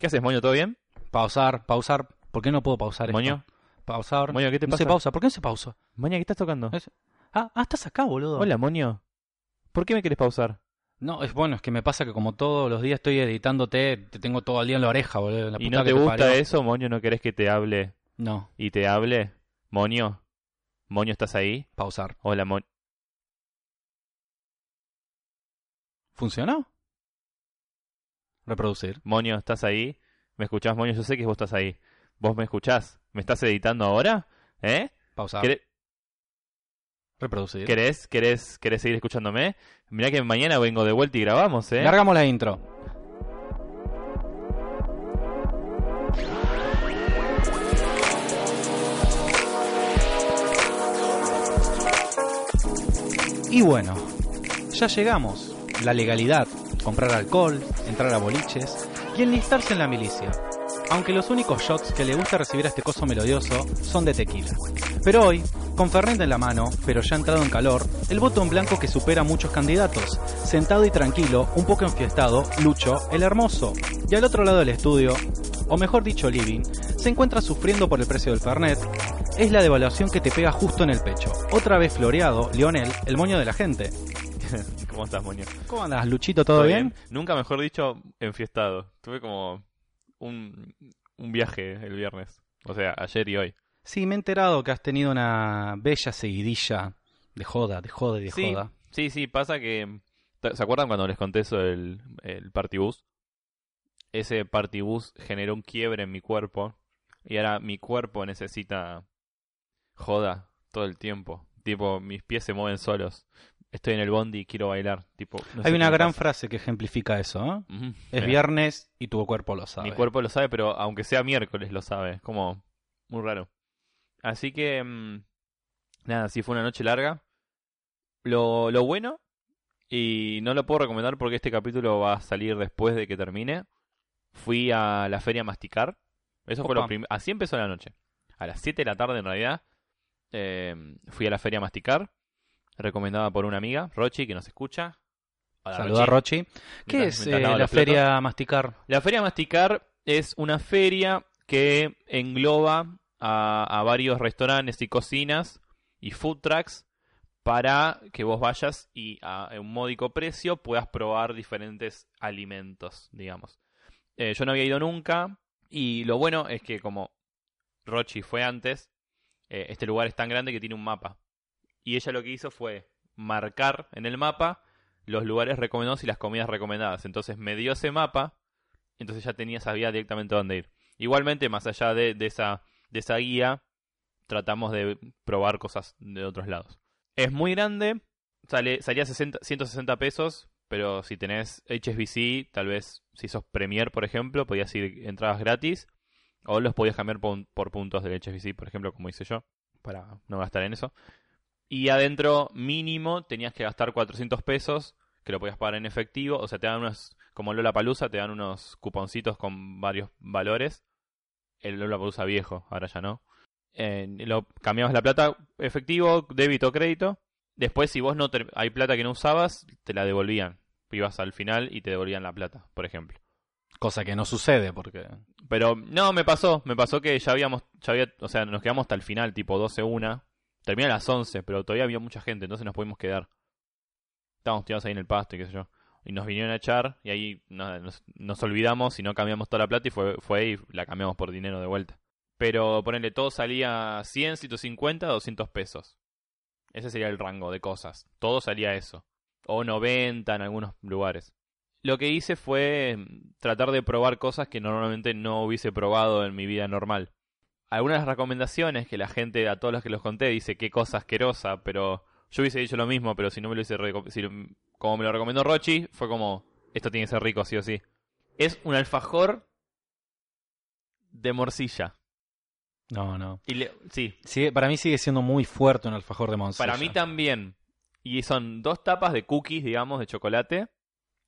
¿Qué haces, Moño? ¿Todo bien? Pausar, pausar. ¿Por qué no puedo pausar esto? Moño. Pausar. Moño, ¿qué te no pasa? se pausa. ¿Por qué no se pausa? Moño, ¿qué estás tocando? Es- Ah, ah, estás acá, boludo. Hola, Moño. ¿Por qué me quieres pausar? No, es bueno, es que me pasa que como todos los días estoy editándote, te tengo todo el día en la oreja, boludo. la ¿Y puta no que te gusta parió. eso, Moño? ¿No querés que te hable No, y te hable? Moño. Moño, ¿estás ahí? pausar. Hola, Moño. ¿Funcionó? Reproducir. Moño, ¿estás ahí? ¿Me escuchás, Moño? Yo sé que vos estás ahí. ¿Vos me escuchás? ¿Me estás editando ahora? ¿Eh? ¿Querés, Reproducir. querés, querés, querés seguir escuchándome? Mirá que mañana vengo de vuelta y grabamos, ¿eh? Largamos la intro. Y bueno, ya llegamos. La legalidad, comprar alcohol, entrar a boliches y enlistarse en la milicia. Aunque los únicos shots que le gusta recibir a este coso melodioso son de tequila. Pero hoy, con Fernet en la mano, pero ya entrado en calor, el voto en blanco que supera a muchos candidatos. Sentado y tranquilo, un poco enfiestado, Lucho, el hermoso. Y al otro lado del estudio, o mejor dicho living, se encuentra sufriendo por el precio del Fernet. Es la devaluación que te pega justo en el pecho. Otra vez floreado, Lionel, el moño de la gente. ¿Cómo estás, Moño? ¿Cómo andas, Luchito? ¿Todo, bien? Nunca mejor dicho, enfiestado. Tuve como un, un viaje el viernes. O sea, ayer y hoy. Sí, me he enterado que has tenido una bella seguidilla de joda, de joda y de Sí, joda. sí, sí, pasa que... ¿Se acuerdan cuando les conté eso del el partibus? Ese partibus generó un quiebre en mi cuerpo. Y ahora mi cuerpo necesita joda todo el tiempo. Tipo, mis pies se mueven solos. Estoy en el bondi y quiero bailar. Tipo, no Hay una gran pasa. frase que ejemplifica eso, ¿eh? Es Mira. viernes y tu cuerpo lo sabe. Mi cuerpo lo sabe, pero aunque sea miércoles lo sabe. Como muy raro. Así que, mm, nada, sí fue una noche larga. Lo, lo bueno, y no lo puedo recomendar porque este capítulo va a salir después de que termine. Fui a la feria a masticar. Eso fue lo primero. Así empezó la noche. A las 7 de la tarde, en realidad, eh, fui a la feria a masticar. Recomendada por una amiga, Rochi, que nos escucha. Hola, Saluda a Rochi. ¿Qué es eh, la platos. feria Masticar? La Feria Masticar es una feria que engloba a, a varios restaurantes y cocinas y food trucks para que vos vayas y a un módico precio puedas probar diferentes alimentos, digamos. Eh, yo no había ido nunca y lo bueno es que como Rochi fue antes, eh, este lugar es tan grande que tiene un mapa. Y ella lo que hizo fue marcar en el mapa los lugares recomendados y las comidas recomendadas. Entonces me dio ese mapa, entonces ya tenía, sabía directamente dónde ir. Igualmente, más allá de, de esa, de esa guía, tratamos de probar cosas de otros lados. Es muy grande, sale, salía 60, 160 pesos, pero si tenés HSBC, tal vez si sos Premier, por ejemplo, podías ir entradas gratis, o los podías cambiar por, por puntos del HSBC, por ejemplo, como hice yo, para no gastar en eso. Y adentro, mínimo, tenías que gastar 400 pesos, que lo podías pagar en efectivo. O sea, te dan unos, como Lola Palusa, te dan unos cuponcitos con varios valores. El Lola Palusa viejo, ahora ya no. Eh, lo cambiabas la plata efectivo, débito o crédito. Después, si vos no ter- hay plata que no usabas, te la devolvían. Ibas al final y te devolvían la plata, por ejemplo. Cosa que no sucede porque... Pero no, me pasó, me pasó que ya habíamos, ya había, o sea, nos quedamos hasta el final, tipo 12 una. Termina a las 11, pero todavía había mucha gente, entonces nos pudimos quedar. Estábamos tirados ahí en el pasto y qué sé yo. Y nos vinieron a echar y ahí nos, nos olvidamos y no cambiamos toda la plata y fue, fue y la cambiamos por dinero de vuelta. Pero ponerle todo salía 100, 150, 200 pesos. Ese sería el rango de cosas. Todo salía eso. O 90 en algunos lugares. Lo que hice fue mm, tratar de probar cosas que normalmente no hubiese probado en mi vida normal. Algunas recomendaciones que la gente, a todos los que los conté, dice qué cosa asquerosa, pero yo hubiese dicho lo mismo, pero si no me lo reco- si como me lo recomendó Rochi, fue como esto tiene que ser rico sí o sí. Es un alfajor de morcilla. No, no. Y le- sí, Sigue, para mí sigue siendo muy fuerte un alfajor de Monsanto. Para mí también. Y son dos tapas de cookies, digamos, de chocolate.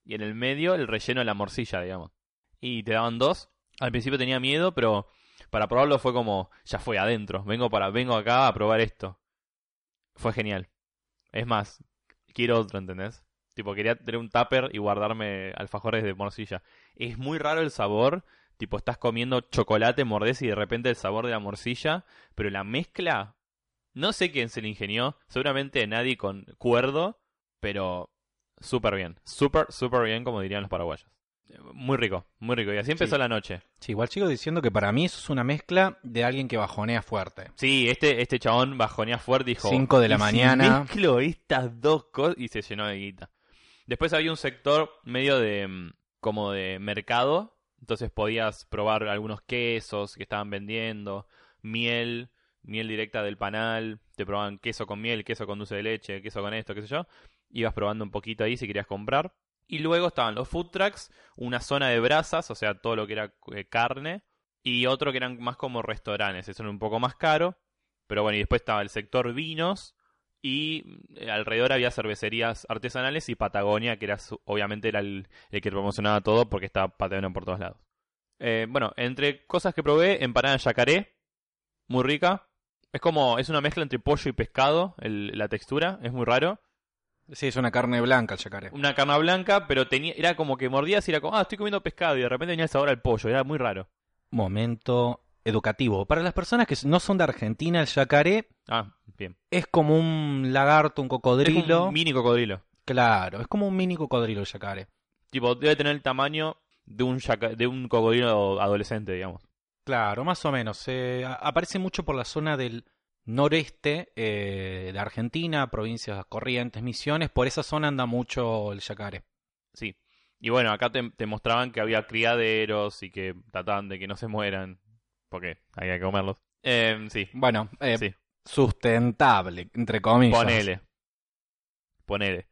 Y en el medio el relleno de la morcilla, digamos. Y te daban dos. Al principio tenía miedo, pero para probarlo fue como, ya fue adentro. Vengo para, vengo acá a probar esto. Fue genial. Es más, quiero otro, ¿entendés? Tipo, quería tener un tupper y guardarme alfajores de morcilla. Es muy raro el sabor. Tipo, estás comiendo chocolate, mordés y de repente el sabor de la morcilla. Pero la mezcla, no sé quién se le ingenió. Seguramente nadie con cuerdo, pero súper bien. Súper, súper bien, como dirían los paraguayos. Muy rico, muy rico. Y así empezó Sí. la noche. Sí, igual sigo diciendo que para mí eso es una mezcla de alguien que bajonea fuerte. Sí, este, este chabón bajonea fuerte y dijo... Cinco de la "¿Y si mañana?" mezclo estas dos cosas y se llenó de guita. Después había un sector medio de... mm, como de mercado. Entonces podías probar algunos quesos que estaban vendiendo. Miel, miel directa del panal. Te probaban queso con miel, queso con dulce de leche, queso con esto, qué sé yo. Ibas probando un poquito ahí si querías comprar. Y luego estaban los food trucks, una zona de brasas, o sea, todo lo que era eh, carne, y otro que eran más como restaurantes, eso era un poco más caro, pero bueno, y después estaba el sector vinos, y eh, alrededor había cervecerías artesanales y Patagonia, que era su- obviamente era el, que promocionaba todo porque estaba Patagonia por todos lados. Eh, bueno, entre cosas que probé, empanada de yacaré, muy rica. Es como, es una mezcla entre pollo y pescado, el- la textura, es muy raro. Sí, es una carne blanca el yacaré. Una carne blanca, pero tenía, era como que mordías y era como, ah, estoy comiendo pescado, y de repente venía el sabor al pollo, era muy raro. Momento educativo. Para las personas que no son de Argentina, el yacaré Ah, bien. es como un lagarto, un Es cocodrilo. un mini cocodrilo. Claro, es como un mini cocodrilo el yacaré. Tipo, debe tener el tamaño de un, yaca- de un cocodrilo adolescente, digamos. Claro, más o menos. Eh, aparece mucho por la zona del noreste eh, de Argentina, provincias Corrientes, Misiones. Por esa zona anda mucho el yacaré. Sí. Y bueno, acá te, te mostraban que había criaderos y que trataban de que no se mueran, porque había que comerlos. Eh, sí, Bueno, eh, sí. sustentable, entre comillas. Ponele. Ponele.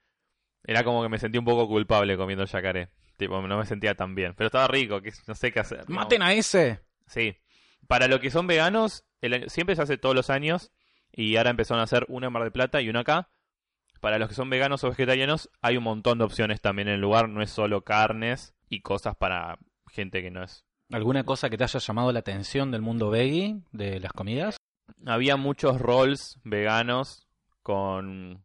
Era como que me sentí un poco culpable comiendo yacaré. Tipo, no me sentía tan bien. Pero estaba rico, que no sé qué hacer. ¿no? Maten a ese. Sí. Para los que son veganos, el siempre se hace todos los años. Y ahora empezaron a hacer una en Mar del Plata y una acá. Para los que son veganos o vegetarianos, hay un montón de opciones también en el lugar. No es solo carnes y cosas para gente que no es. ¿Alguna cosa que te haya llamado la atención del mundo veggie, de las comidas? Había muchos rolls veganos con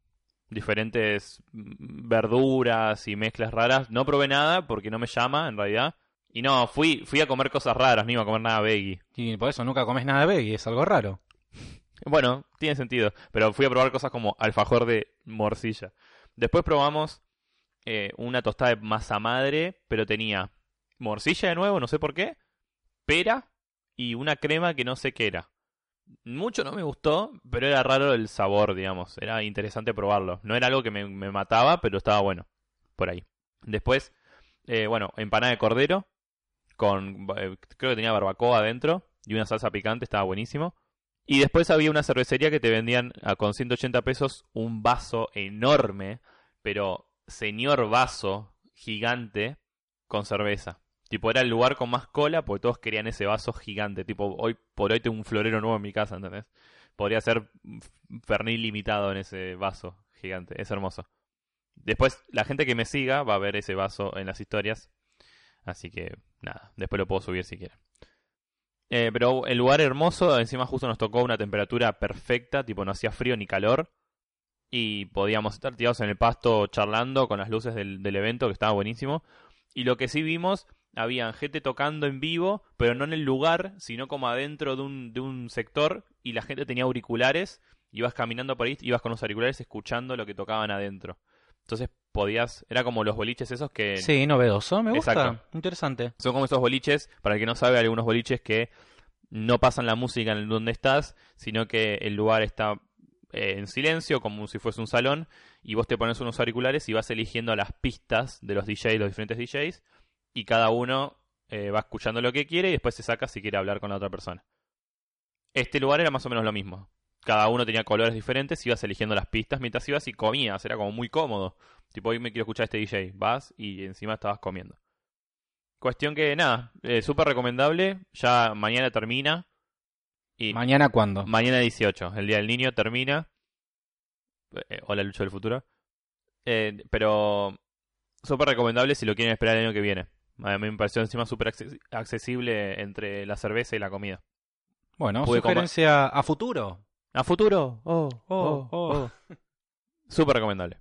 diferentes verduras y mezclas raras. No probé nada porque no me llama en realidad. Y no, fui, fui a comer cosas raras, no iba a comer nada veggie. Y por eso nunca comes nada veggie, es algo raro. Bueno, tiene sentido. Pero fui a probar cosas como alfajor de morcilla. Después probamos eh, una tostada de masa madre, pero tenía morcilla de nuevo, no sé por qué, pera y una crema que no sé qué era. Mucho no me gustó, pero era raro el sabor, digamos. Era interesante probarlo. No era algo que me, me mataba, pero estaba bueno. Por ahí. Después, eh, bueno, empanada de cordero. Con, eh, creo que tenía barbacoa adentro. Y una salsa picante, estaba buenísimo. Y después había una cervecería que te vendían a, con 180 pesos un vaso enorme, pero señor vaso gigante con cerveza. Tipo, era el lugar con más cola porque todos querían ese vaso gigante. Tipo, hoy por hoy tengo un florero nuevo en mi casa, ¿entendés? Podría ser Fernet limitado en ese vaso gigante. Es hermoso. Después, la gente que me siga va a ver ese vaso en las historias. Así que, nada, después lo puedo subir si quieren. Eh, pero el lugar hermoso, encima justo nos tocó una temperatura perfecta, tipo no hacía frío ni calor. Y podíamos estar tirados en el pasto charlando con las luces del, del evento, que estaba buenísimo. Y lo que sí vimos, había gente tocando en vivo, pero no en el lugar, sino como adentro de un, de un sector. Y la gente tenía auriculares, ibas caminando por ahí, ibas con los auriculares escuchando lo que tocaban adentro. Entonces podías, era como los boliches esos que... Sí, novedoso, me gusta. Exacto. Interesante. Son como esos boliches, para el que no sabe, hay algunos boliches que no pasan la música en donde estás, sino que el lugar está eh, en silencio, como si fuese un salón, y vos te pones unos auriculares y vas eligiendo las pistas de los DJs, los diferentes DJs, y cada uno eh, va escuchando lo que quiere y después se saca si quiere hablar con la otra persona. Este lugar era más o menos lo mismo. Cada uno tenía colores diferentes, ibas eligiendo las pistas mientras ibas y comías, era como muy cómodo. Tipo, hoy me quiero escuchar a este DJ, vas y encima estabas comiendo. Cuestión que, nada, eh, súper recomendable. Ya mañana termina. Y ¿Mañana cuándo? mañana 18, el Día del Niño termina. Eh, hola, Lucho del Futuro. Eh, pero súper recomendable si lo quieren esperar el año que viene. A mí me pareció encima súper acces- accesible entre la cerveza y la comida. Bueno, Pude sugerencia a futuro. ¿A futuro? Oh, Oh, oh, oh. Súper recomendable.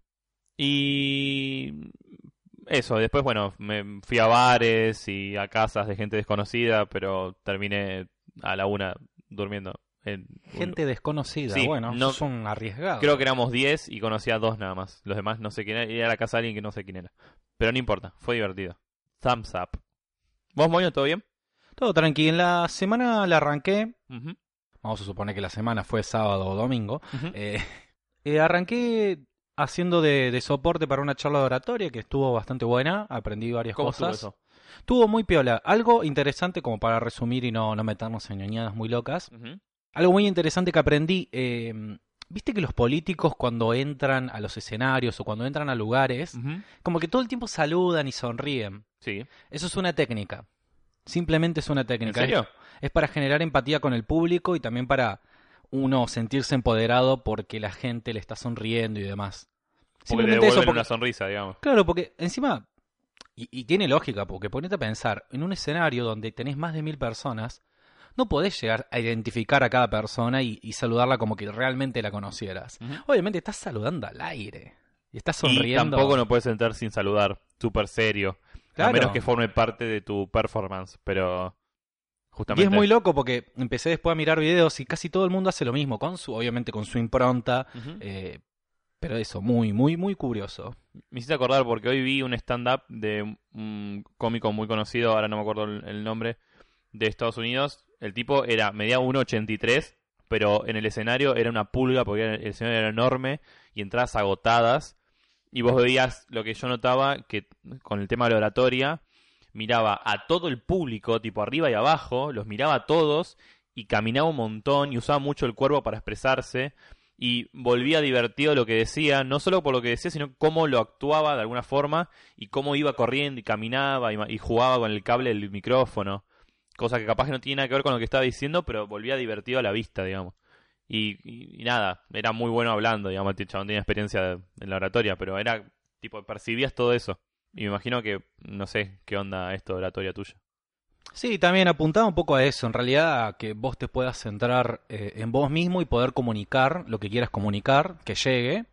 Y eso, después, bueno, me fui a bares y a casas de gente desconocida, pero terminé a la una durmiendo. En un- Gente desconocida, Sí, bueno, no- sos un arriesgado. Creo que éramos 10 y conocía a dos nada más. Los demás no sé quién era. Y era la casa de alguien que no sé quién era. Pero no importa, fue divertido. Thumbs up. ¿Vos, Moño, todo bien? Todo tranquilo. En la semana la arranqué. Vamos a suponer que la semana fue sábado o domingo. Eh, eh, arranqué haciendo de, de soporte para una charla de oratoria que estuvo bastante buena. Aprendí varias ¿Cómo estuvo cosas. eso? Estuvo muy piola. Algo interesante, como para resumir y no, no meternos en ñoñadas muy locas. Algo muy interesante que aprendí. eh, Viste que los políticos cuando entran a los escenarios o cuando entran a lugares, como que todo el tiempo saludan y sonríen. Sí. Eso es una técnica. Simplemente es una ¿En técnica. serio? Es para generar empatía con el público y también para uno sentirse empoderado porque la gente le está sonriendo y demás. Porque devuelven eso, porque- una sonrisa, digamos. Claro, porque encima, y, y tiene lógica, porque ponete a pensar, en un escenario donde tenés más de mil personas, no podés llegar a identificar a cada persona y, y saludarla como que realmente la conocieras. Obviamente estás saludando al aire. Y estás Y sonriendo. tampoco no puedes entrar sin saludar. Súper serio. Claro. A menos que forme parte de tu performance. Pero. Y es muy loco porque empecé después a mirar videos y casi todo el mundo hace lo mismo, con su, obviamente con su impronta, eh, pero eso, muy, muy, muy curioso. Me hiciste acordar porque hoy vi un stand-up de un cómico muy conocido, ahora no me acuerdo el, nombre, de Estados Unidos. El tipo era, medía 1,83, pero en el escenario era una pulga porque el escenario era enorme y entradas agotadas. Y vos veías lo que yo notaba, que con el tema de la oratoria, miraba a todo el público, tipo arriba y abajo, los miraba a todos y caminaba un montón y usaba mucho el cuerpo para expresarse y volvía divertido lo que decía, no solo por lo que decía, sino cómo lo actuaba de alguna forma y cómo iba corriendo y caminaba y, jugaba con el cable del micrófono. Cosa que capaz que no tiene nada que ver con lo que estaba diciendo, pero volvía divertido a la vista, digamos. Y, y- nada, era muy bueno hablando, digamos, el chabón tenía experiencia en la oratoria, pero era, tipo, percibías todo eso. Y me imagino que, no sé, qué onda esto de oratoria tuya. Sí, también apuntaba un poco a eso, en realidad a que vos te puedas centrar eh, en vos mismo y poder comunicar lo que quieras comunicar, que llegue,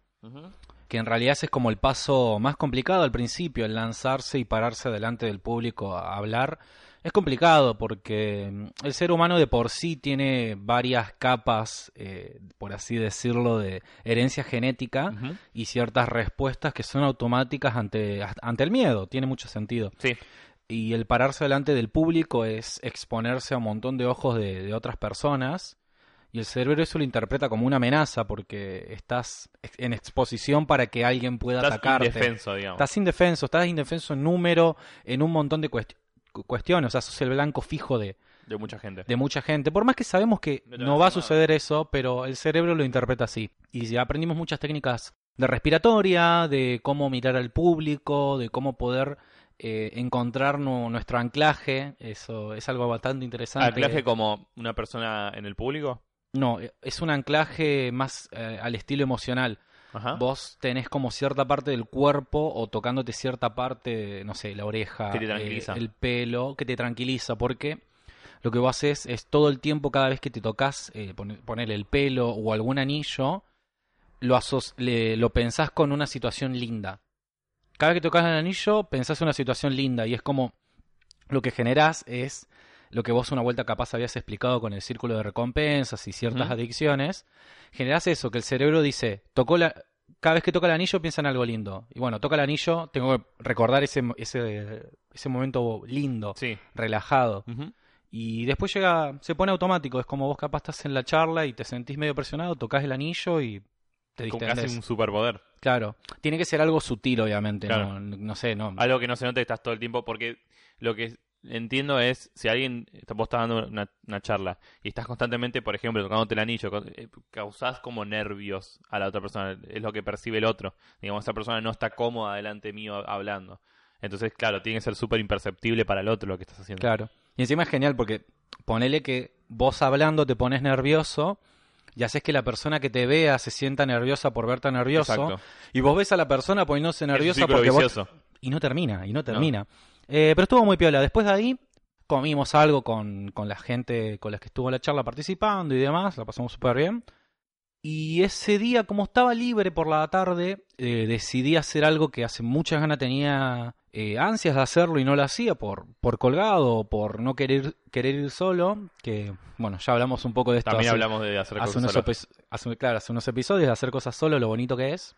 que en realidad ese es como el paso más complicado al principio, el lanzarse y pararse delante del público a hablar. Es complicado porque mm, el ser humano de por sí tiene varias capas, eh, por así decirlo, de herencia genética y ciertas respuestas que son automáticas ante, ante el miedo. Tiene mucho sentido. Sí, Y el pararse delante del público es exponerse a un montón de ojos de, de otras personas. Y el cerebro eso lo interpreta como una amenaza porque estás en exposición para que alguien pueda estás atacarte. indefenso, digamos. Estás indefenso, estás indefenso en número, en un montón de cuesti- cu- cuestiones. O sea, sos el blanco fijo de, De mucha gente. de mucha gente. Por más que sabemos que No va a nada. suceder eso, pero el cerebro lo interpreta así. Y ya aprendimos muchas técnicas de respiratoria, de cómo mirar al público, de cómo poder eh, encontrar nu- nuestro anclaje. Eso es algo bastante interesante. ¿Anclaje como una persona en el público? No, eh, es un anclaje más eh, al estilo emocional. Ajá. Vos tenés como cierta parte del cuerpo o tocándote cierta parte, no sé, la oreja, eh, el pelo, que te tranquiliza, porque lo que vos haces es todo el tiempo, cada vez que te tocas, eh, pone- ponerle el pelo o algún anillo, lo, le- lo pensás con una situación linda. Cada vez que tocas el anillo, pensás en una situación linda y es como lo que generás es lo que vos una vuelta capaz habías explicado con el círculo de recompensas y ciertas adicciones, generás eso, que el cerebro dice, tocó la, cada vez que toca el anillo piensa en algo lindo. Y bueno, toca el anillo, tengo que recordar ese, ese, ese momento lindo, Sí. relajado. Y después llega, se pone automático, es como vos capaz estás en la charla y te sentís medio presionado, tocas el anillo y te Como casi un superpoder. Claro, tiene que ser algo sutil, obviamente, Claro. no, no sé, no. Algo que no se note que estás todo el tiempo, porque lo que entiendo es, si alguien, vos estás dando una, una charla y estás constantemente, por ejemplo, tocándote el anillo, eh, causás como nervios a la otra persona, es lo que percibe el otro. Digamos, esa persona no está cómoda delante mío hablando. Entonces, claro, tiene que ser súper imperceptible para el otro lo que estás haciendo. Claro. Y encima es genial porque ponele que vos hablando te pones nervioso y haces que la persona que te vea se sienta nerviosa por verte nervioso. Exacto. Y vos ves a la persona poniéndose nerviosa porque vos... vicioso. Y no termina, y no termina. Eh, pero estuvo muy piola. Después de ahí comimos algo con, con la gente con la que estuvo la charla participando y demás. La pasamos súper bien. Y ese día, como estaba libre por la tarde, eh, decidí hacer algo que hace muchas ganas tenía eh, ansias de hacerlo y no lo hacía por, por colgado o por no querer, querer ir solo, que bueno, ya hablamos un poco de esto. También hace- hablamos de hacer hace cosas unos, hace- claro, hace unos episodios de hacer cosas solo, lo bonito que es.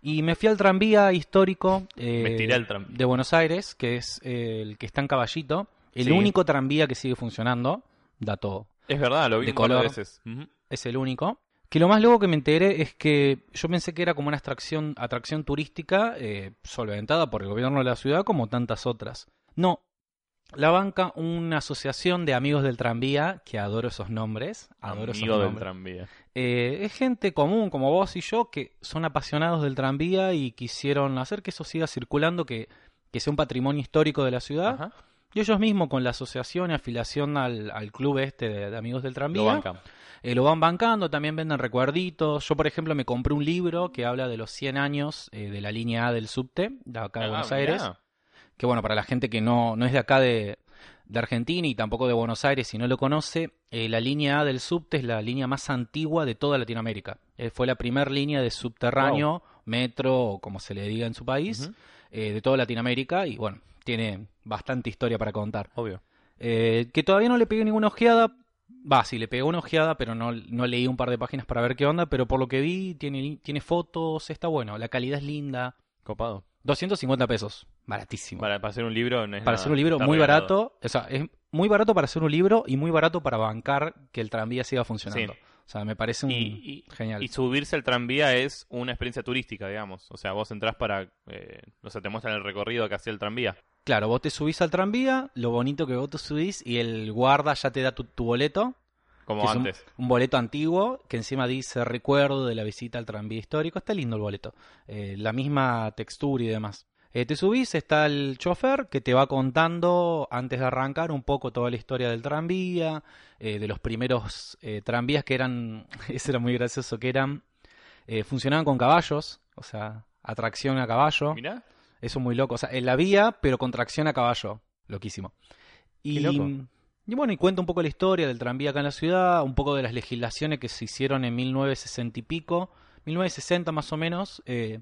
Y me fui al tranvía histórico eh, tranvía. de Buenos Aires, que es eh, el que está en Caballito, el Sí. único tranvía que sigue funcionando, dato Es verdad, lo vi de color. veces. Ujú. es el único. Que lo más luego que me enteré es que yo pensé que era como una atracción, atracción turística eh, solventada por el gobierno de la ciudad como tantas otras. No, la banca una asociación de amigos del tranvía, que adoro esos nombres, adoro esos del nombres. tranvía. Eh, es gente común como vos y yo que son apasionados del tranvía y quisieron hacer que eso siga circulando, que, que sea un patrimonio histórico de la ciudad. Ajá. Y ellos mismos con la asociación y afiliación al, al club este de, de amigos del tranvía Lo bancan. Eh, lo van bancando, también venden recuerditos. Yo, por ejemplo, me compré un libro que habla de los 100 años eh, de la línea A del subte, de acá de Ah, Buenos mirá. Aires. Que bueno, para la gente que no, no es de acá de, de Argentina y tampoco de Buenos Aires y no lo conoce, eh, la línea A del subte es la línea más antigua de toda Latinoamérica. Eh, fue la primera línea de subterráneo, metro o como se le diga en su país, eh, de toda Latinoamérica y bueno, tiene bastante historia para contar. Obvio. Que todavía no le pegué ninguna ojeada. Va, sí, le pegué una ojeada, pero no, no leí un par de páginas para ver qué onda. Pero por lo que vi, tiene, tiene fotos, está bueno. La calidad es linda. Copado. 250 pesos. Baratísimo. Para, para hacer un libro no es para hacer un libro muy barato. O sea, es muy barato para hacer un libro y muy barato para bancar que el tranvía siga funcionando. Sí. O sea, me parece un Y, y- genial. y subirse al tranvía es una experiencia turística, digamos. O sea, vos entrás para. Eh, o sea, te muestran el recorrido que hacía el tranvía. Claro, vos te subís al tranvía, lo bonito que vos te subís y el guarda ya te da tu, tu boleto. Como un- antes. Un, boleto antiguo que encima dice recuerdo de la visita al tranvía histórico. Está lindo el boleto. Eh, la misma textura y demás. Eh, te subís, está el chofer que te va contando antes de arrancar un poco toda la historia del tranvía, eh, de los primeros tranvías que eran, eso era muy gracioso, que eran, funcionaban con caballos, o sea, atracción a caballo. Mirá. Eso es muy loco. O sea, en la vía, pero con tracción a caballo. Loquísimo. Y, Qué loco. y bueno, y cuenta un poco la historia del tranvía acá en la ciudad, un poco de las legislaciones que se hicieron en 1960 y pico, 1960 más o menos. eh,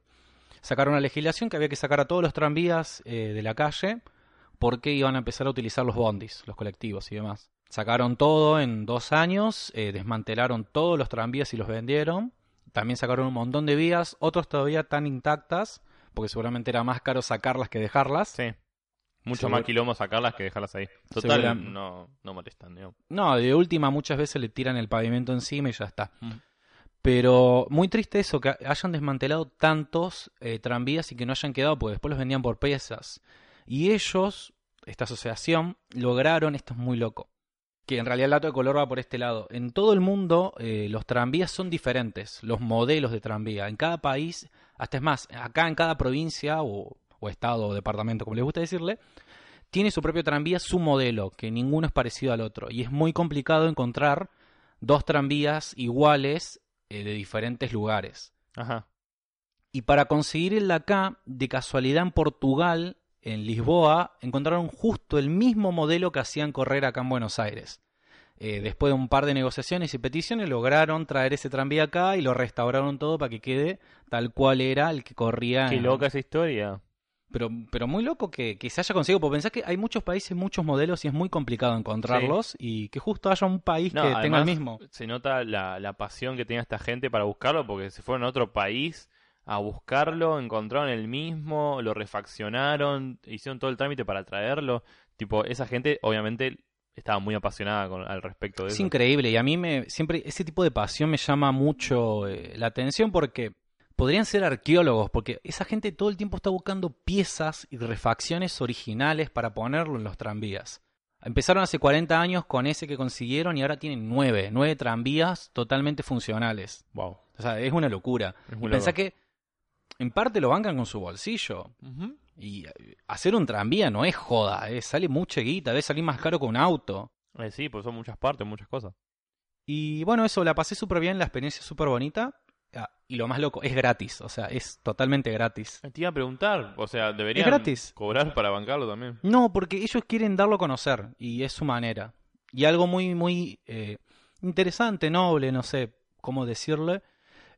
sacaron una legislación que había que sacar a todos los tranvías eh, de la calle porque iban a empezar a utilizar los bondis, los colectivos y demás. Sacaron todo en dos años, eh, desmantelaron todos los tranvías y los vendieron. También sacaron un montón de vías, otros todavía están intactas, porque seguramente era más caro sacarlas que dejarlas. Sí. Mucho más quilombo sacarlas que dejarlas ahí. Total, Segura- no, no molestan, digamos. No, de última muchas veces le tiran el pavimento encima y ya está. Mm. Pero muy triste eso, que hayan desmantelado tantos eh, tranvías y que no hayan quedado, porque después los vendían por piezas. Y ellos, esta asociación, lograron, esto es muy loco, que en realidad el dato de color va por este lado. En todo el mundo eh, los tranvías son diferentes, los modelos de tranvía. En cada país, hasta es más, acá en cada provincia o, o estado o departamento, como les gusta decirle, tiene su propio tranvía, su modelo, que ninguno es parecido al otro. Y es muy complicado encontrar dos tranvías iguales eh, de diferentes lugares. Ajá. Y para conseguir el de acá, de casualidad en Portugal, en Lisboa, encontraron justo el mismo modelo que hacían correr acá en Buenos Aires. Eh, después de un par de negociaciones y peticiones, lograron traer ese tranvía acá y lo restauraron todo para que quede tal cual era el que corría. Qué en- loca esa historia. Pero, pero muy loco que, que se haya conseguido, porque pensás que hay muchos países, muchos modelos y es muy complicado encontrarlos y que justo haya un país No, que tenga el mismo. Se nota la, la pasión que tenía esta gente para buscarlo porque se fueron a otro país a buscarlo, encontraron el mismo, lo refaccionaron, hicieron todo el trámite para traerlo. Tipo, esa gente obviamente estaba muy apasionada con, al respecto de Es eso. increíble y a mí me siempre ese tipo de pasión me llama mucho eh, la atención porque podrían ser arqueólogos porque esa gente todo el tiempo está buscando piezas y refacciones originales para ponerlo en los tranvías. Empezaron hace 40 años con ese que consiguieron y ahora tienen nueve, nueve tranvías totalmente funcionales. Wow. O sea, es una locura. Es Y pensá que en parte lo bancan con su bolsillo. Y eh, hacer un tranvía no es joda, eh, sale mucha guita, debe salir más caro que un auto. Eh, sí, pues son muchas partes, muchas cosas. Y bueno, eso, la pasé súper bien, la experiencia es súper bonita. Ah, y lo más loco, es gratis, o sea, es totalmente gratis. Eh, Te iba a preguntar, o sea, deberían gratis. cobrar para bancarlo también. No, porque ellos quieren darlo a conocer y es su manera. Y algo muy, muy eh, interesante, noble, no sé cómo decirle,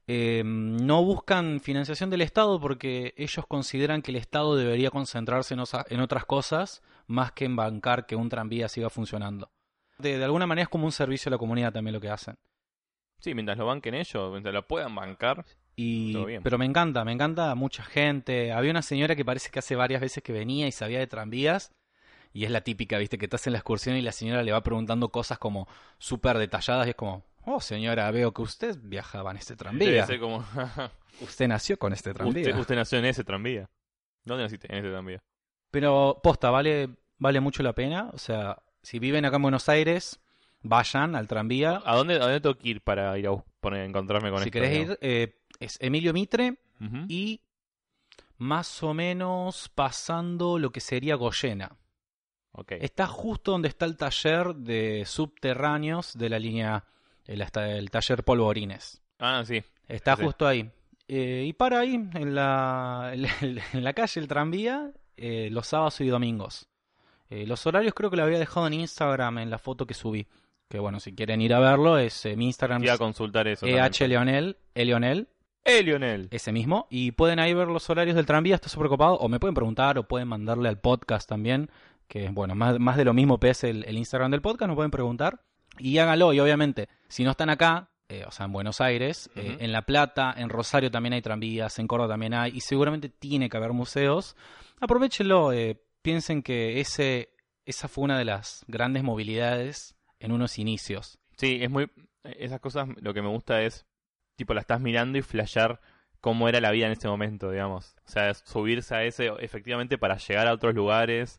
Eh, no buscan financiación del Estado porque ellos consideran que el Estado debería concentrarse en, osa- en otras cosas más que en bancar que un tranvía siga funcionando. De, de alguna manera es como un servicio a la comunidad también lo que hacen. Sí, mientras lo banquen ellos, mientras lo puedan bancar. Y, Todo bien. pero me encanta, me encanta mucha gente. Había una señora que parece que hace varias veces que venía y sabía de tranvías. Y es la típica, viste, que estás en la excursión y la señora le va preguntando cosas como súper detalladas y es como, oh señora, veo que usted viajaba en este tranvía. como. Usted nació con este tranvía. usted, usted nació en ese tranvía. ¿Dónde naciste? En ese tranvía. Pero posta, vale, vale mucho la pena. O sea, si viven acá en Buenos Aires, vayan al tranvía. ¿A dónde, a dónde tengo que ir para ir a poner, encontrarme con si esto? querés ir, eh, es Emilio Mitre y más o menos pasando lo que sería Goyena. Ok. Está justo donde está el taller de subterráneos de la línea, el, hasta el taller Polvorines. Ah, sí. Está Sí, justo ahí. Eh, y para ahí, en la, en la calle, el tranvía, eh, los sábados y domingos. Eh, los horarios creo que lo había dejado en Instagram en la foto que subí. Que bueno, si quieren ir a verlo, es mi Instagram Iba a consultar eso. EH. Leonel, E Leonel, ¡Eh, Lionel! ese mismo. Y pueden ahí ver los horarios del tranvía, está súper copado. O me pueden preguntar o pueden mandarle al podcast también. Que bueno, más, más de lo mismo es el, el Instagram del podcast, nos pueden preguntar. Y háganlo, y obviamente, si no están acá, eh, o sea, en Buenos Aires, eh, en La Plata, en Rosario también hay tranvías, en Córdoba también hay, y seguramente tiene que haber museos. Aprovechenlo, eh, piensen que ese, esa fue una de las grandes movilidades en unos inicios. Sí, es muy. Esas cosas, lo que me gusta es. Tipo, la estás mirando y flashear cómo era la vida en ese momento, digamos. O sea, subirse a ese, efectivamente, para llegar a otros lugares,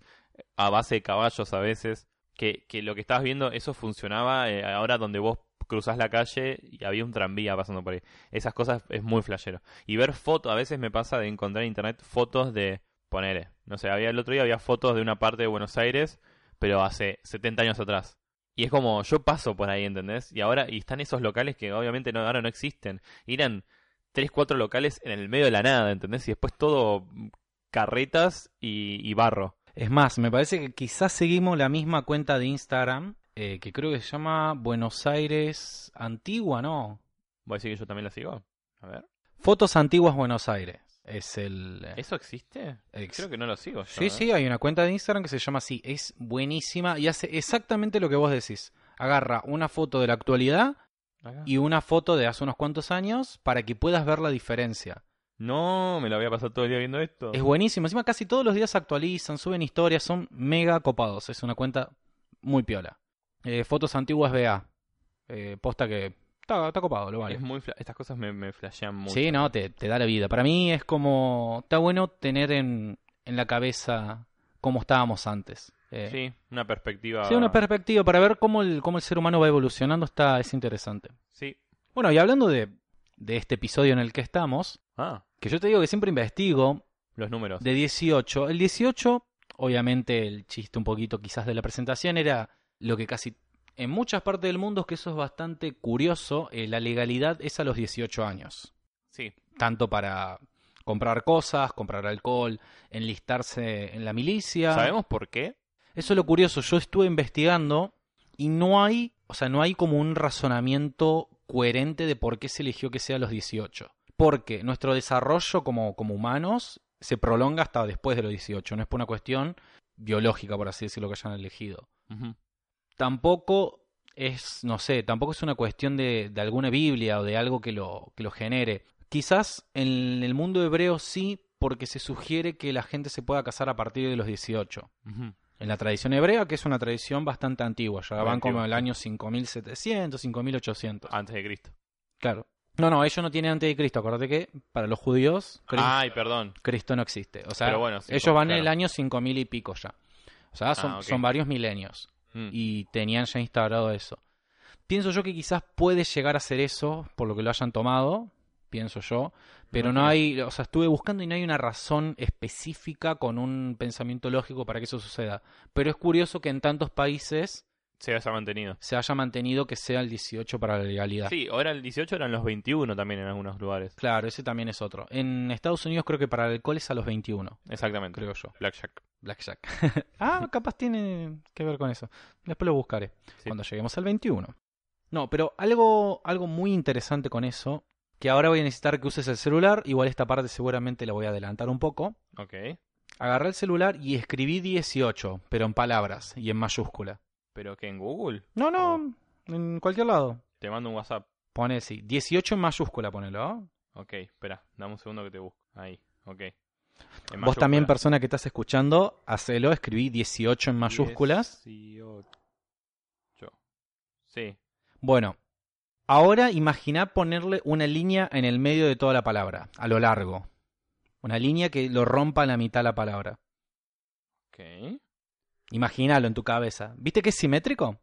a base de caballos a veces. Que, que lo que estabas viendo, eso funcionaba eh, ahora donde vos cruzás la calle y había un tranvía pasando por ahí. Esas cosas es muy flashero. Y ver fotos, a veces me pasa de encontrar en internet fotos de. Ponele. No sé, había el otro día había fotos de una parte de Buenos Aires, pero hace 70 años atrás. Y es como, yo paso por ahí, ¿entendés? Y ahora, y están esos locales que obviamente no, ahora no existen. Eran tres, cuatro locales en el medio de la nada, ¿entendés? Y después todo mm, carretas y barro. Es más, me parece que quizás seguimos la misma cuenta de Instagram, eh, que creo que se llama Buenos Aires Antigua, ¿no? ¿Voy a decir que yo también la sigo? A ver. Fotos Antiguas Buenos Aires. Es el... eh, ¿Eso existe? ex- Creo que no lo sigo yo. Sí, ¿eh? sí, hay una cuenta de Instagram que se llama así. Es buenísima y hace exactamente lo que vos decís. Agarra una foto de la actualidad Acá. y una foto de hace unos cuantos años para que puedas ver la diferencia. No, me lo voy a pasar todo el día viendo esto. Es buenísimo. Encima casi todos los días actualizan, suben historias, son mega copados. Es una cuenta muy piola. Eh, fotos antiguas BA. Eh, posta que está, está copado, lo vale. Es muy fla- Estas cosas me, me flashean mucho. Sí, no, te, te da la vida. Para mí es como... Está bueno tener en, en la cabeza cómo estábamos antes. Eh, Sí, una perspectiva. Sí, una perspectiva para ver cómo el, cómo el ser humano va evolucionando está, es interesante. Sí. Bueno, y hablando de, de este episodio en el que estamos, Ah, que yo te digo que siempre investigo, los números. de 18, el 18, obviamente el chiste un poquito quizás de la presentación era lo que casi en muchas partes del mundo es que eso es bastante curioso, eh, la legalidad es a los 18 años, Sí. tanto para comprar cosas, comprar alcohol, enlistarse en la milicia. ¿Sabemos por qué? Eso es lo curioso, yo estuve investigando y no hay, o sea, no hay como un razonamiento coherente de por qué se eligió que sea a los 18. Porque nuestro desarrollo como, como humanos se prolonga hasta después de los 18, no es por una cuestión biológica, por así decirlo, que hayan elegido. Tampoco es, no sé, tampoco es una cuestión de, de alguna Biblia o de algo que lo, que lo genere. Quizás en el mundo hebreo sí, porque se sugiere que la gente se pueda casar a partir de los 18 Ujú. en la tradición hebrea, que es una tradición bastante antigua, ya van como el año 5700, 5800. Antes de Cristo. Claro. No, no, ellos no tienen antes de Cristo, acuérdate que para los judíos Cri- Ay, perdón. Cristo no existe. O sea, Pero bueno, sí, ellos como- van en el año 5000 y pico ya. O sea, son, Ah, son varios milenios Mm. y tenían ya instaurado eso. Pienso yo que quizás puede llegar a ser eso, por lo que lo hayan tomado, pienso yo, pero no hay, o sea, estuve buscando y no hay una razón específica con un pensamiento lógico para que eso suceda. Pero es curioso que en tantos países Se haya mantenido. se haya mantenido que sea el 18 para la legalidad. Sí, ahora el 18 eran los 21 también en algunos lugares. Claro, ese también es otro. En Estados Unidos creo que para el alcohol es a los 21, Exactamente. creo yo. Blackjack. Blackjack. ah, capaz tiene que ver con eso. Después lo buscaré Sí. cuando lleguemos al 21. No, pero algo, algo muy interesante con eso, que ahora voy a necesitar que uses el celular. Igual esta parte seguramente la voy a adelantar un poco. Ok. Agarré el celular y escribí 18, pero en palabras y en mayúscula. ¿Pero que en Google? No, no, en cualquier lado. Te mando un WhatsApp. Pone sí, 18 en mayúscula, ponelo. ¿oh? Ok, espera, dame un segundo que te busco. Ahí, ok. En Vos también, persona que estás escuchando, hacelo, escribí 18 en mayúsculas. 18. Sí. Bueno, ahora imagina ponerle una línea en el medio de toda la palabra, a lo largo. Una línea que lo rompa a la mitad la palabra. Ok. Imagínalo en tu cabeza. ¿Viste que es simétrico?